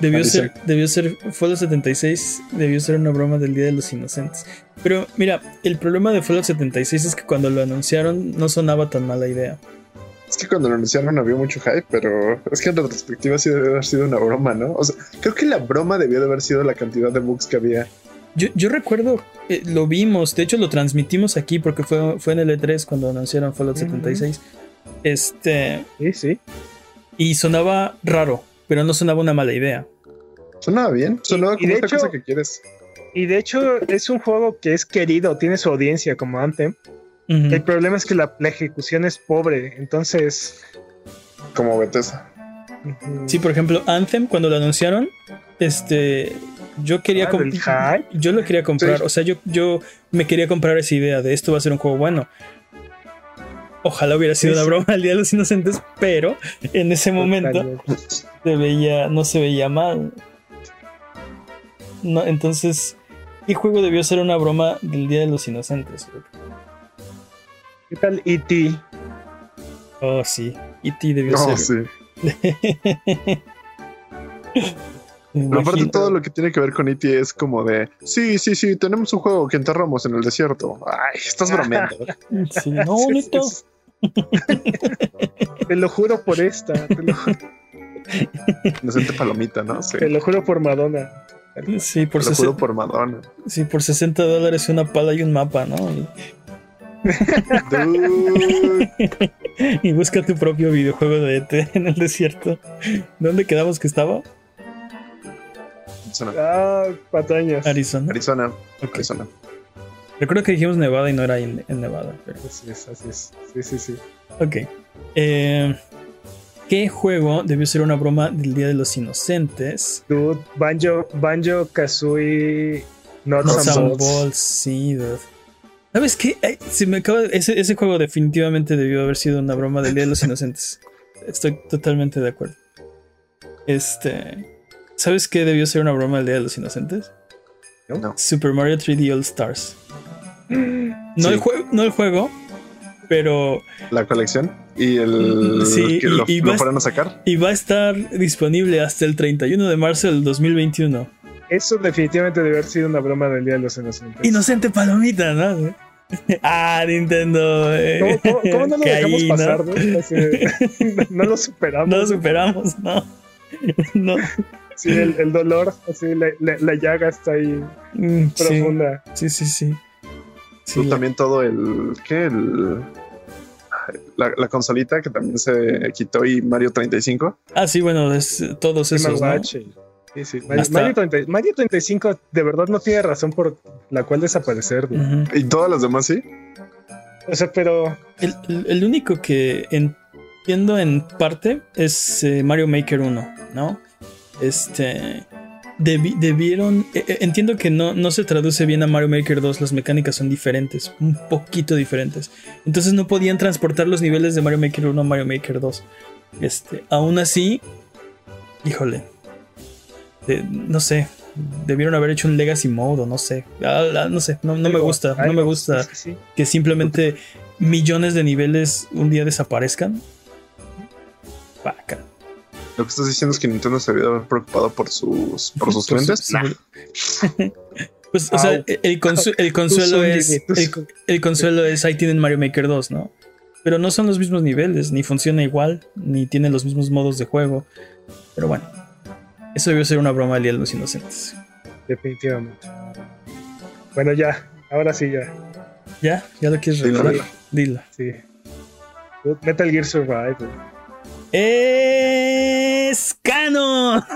debió ser debió ser Fallout 76, debió ser una broma del Día de los Inocentes. Pero mira, el problema de Fallout 76 es que cuando lo anunciaron no sonaba tan mala idea. Es que cuando lo anunciaron había mucho hype, pero es que en retrospectiva sí debe haber sido una broma, ¿no? O sea, creo que la broma debió de haber sido la cantidad de bugs que había. Yo, yo recuerdo, eh, lo vimos, de hecho lo transmitimos aquí porque fue, fue en el E3 cuando anunciaron Fallout Ujú. 76. Este, Sí, sí. y sonaba raro, pero no sonaba una mala idea. Sonaba bien, sonaba y como de otra hecho- cosa que quieres. Y de hecho es un juego que es querido, tiene su audiencia como Anthem. El problema es que la, la ejecución es pobre, entonces... Como Bethesda. Sí, por ejemplo, Anthem, cuando lo anunciaron, este, yo quería Ah, yo lo quería comprar, Sí. o sea, yo, yo me quería comprar esa idea de esto va a ser un juego bueno. Ojalá hubiera sido Sí, una sí. broma al <laughs> Día de los Inocentes, pero en ese momento se veía, no se veía mal. No, entonces, ¿qué juego debió ser una broma del Día de los Inocentes? ¿Qué tal E.T.? Oh, sí. E.T. debió No, ser. sí. <laughs> Pero aparte todo lo que tiene que ver con E.T. es como de, sí, sí, sí, tenemos un juego que enterramos en el desierto. Ay, estás bromeando. <laughs> Sí, no, <laughs> Sí, neta. sí, sí. Te lo juro por esta, te lo, Inocente palomita, ¿no? Sí. te lo juro por Madonna. Sí, por, Te lo juro por Madonna. sí, por 60 dólares una pala y un mapa, ¿no? Y. <laughs> y busca tu propio videojuego de ET en el desierto. ¿Dónde quedamos que estaba? Arizona. Ah, patañas. Arizona. Arizona. Ok. Arizona. Recuerdo que dijimos Nevada y no era en, en Nevada. pero- Así es, así es. Sí, sí, sí. Ok. Eh, ¿Qué juego debió ser una broma del Día de los Inocentes? Dude, Banjo, Banjo, Kazooie, Nuts and and Bolts. Balls, sí, dude. ¿Sabes qué? Ay, se me acaba, ese, ese juego definitivamente debió haber sido una broma del Día de los Inocentes. Estoy totalmente de acuerdo. Este. ¿Sabes qué debió ser una broma del Día de los Inocentes? No. Super Mario 3D All Stars. <gasps> No, Sí. el, juego, no el juego, pero. La colección y el Sí, que y- lo, y lo fueron a sacar. Y va a estar disponible hasta el 31 de marzo del 2021. Eso definitivamente debe haber sido una broma del Día de los Inocentes. Inocente palomita, ¿no? <laughs> Ah, Nintendo. eh, ¿Cómo, cómo- cómo no lo <laughs> dejamos pasar? <laughs> No, Así de- no lo superamos. No lo superamos, no. No. Sí, el, el dolor, así, la, la- la llaga está ahí Mm, Sí, profunda. sí, sí, sí. Sí, la- también todo el. ¿Qué? El. La, la consolita que también se quitó y Mario 35. Ah, sí, bueno, es, todos esos, ¿no? Sí, sí. Mario, Hasta- Mario 30 Mario 35 de verdad no tiene razón por la cual desaparecer. Y todas las demás sí. O sea, pero el, el- el único que entiendo en parte es eh, Mario Maker 1, ¿no? Este. debi- debieron. eh, eh, entiendo que no, no se traduce bien a Mario Maker 2, las mecánicas son diferentes, un poquito diferentes. Entonces no podían transportar los niveles de Mario Maker 1 a Mario Maker 2. Este, aún así, híjole, de- no sé, debieron haber hecho un Legacy Mode o no sé, Ah, ah, no sé, no, no me gusta, no me gusta que simplemente millones de niveles un día desaparezcan. Vaca. Lo que estás diciendo es que Nintendo se debió haber preocupado por sus, por sus <laughs> Por clientes. su- Nah. <laughs> Pues, o sea, el, consu- el consuelo es. El, consuelo es ahí tienen Mario Maker 2, ¿no? pero no son los mismos niveles, ni funciona igual, ni tiene los mismos modos de juego. Pero bueno, eso debió ser una broma del Día de los Inocentes. Definitivamente. Bueno, ya, ahora sí, ya. ¿Ya? ¿Ya lo quieres Dilo, revelar? dilo. Dilo. Sí. Metal Gear Survive. Es canon. <laughs>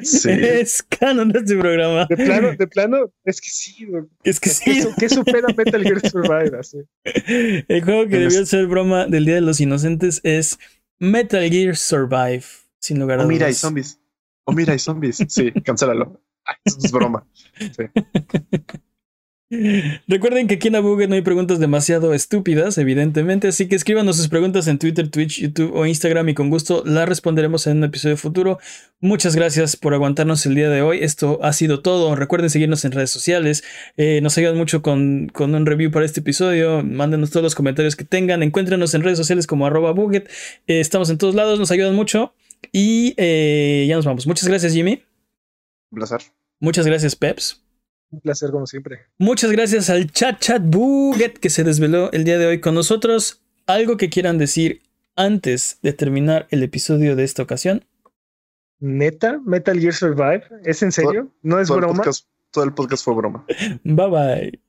Sí. Es canon de este programa. De plano, de plano, es que sí. Es que ¿Qué, sí. su- qué supera Metal Gear Survive? Así. El juego que En debió es- ser broma del Día de los Inocentes es Metal Gear Survive. Sin lugar a Oh, mira, hay dudas. zombies. Oh, mira, hay zombies. Sí, cancélalo. Es broma. Recuerden que aquí en Abuget no hay preguntas demasiado estúpidas, evidentemente, así que escríbanos sus preguntas en Twitter, Twitch, YouTube o Instagram y con gusto las responderemos en un episodio futuro. Muchas gracias por aguantarnos el día de hoy. Esto ha sido todo. Recuerden seguirnos en redes sociales. Eh, nos ayudan mucho con, con un review para este episodio. Mándenos todos los comentarios que tengan. Encuéntrenos en redes sociales como arroba. Eh, estamos en todos lados, nos ayudan mucho. Y eh, ya nos vamos. Muchas gracias, Jimmy. Un placer. Muchas gracias, Peps. Un placer, como siempre. Muchas gracias al chat chat Buget que se desveló el día de hoy con nosotros. Algo que quieran decir antes de terminar el episodio de esta ocasión. ¿Neta? ¿Metal Gear Survive? ¿Es en serio? ¿No es Todo el, broma? podcast, todo el podcast fue broma. <laughs> Bye bye.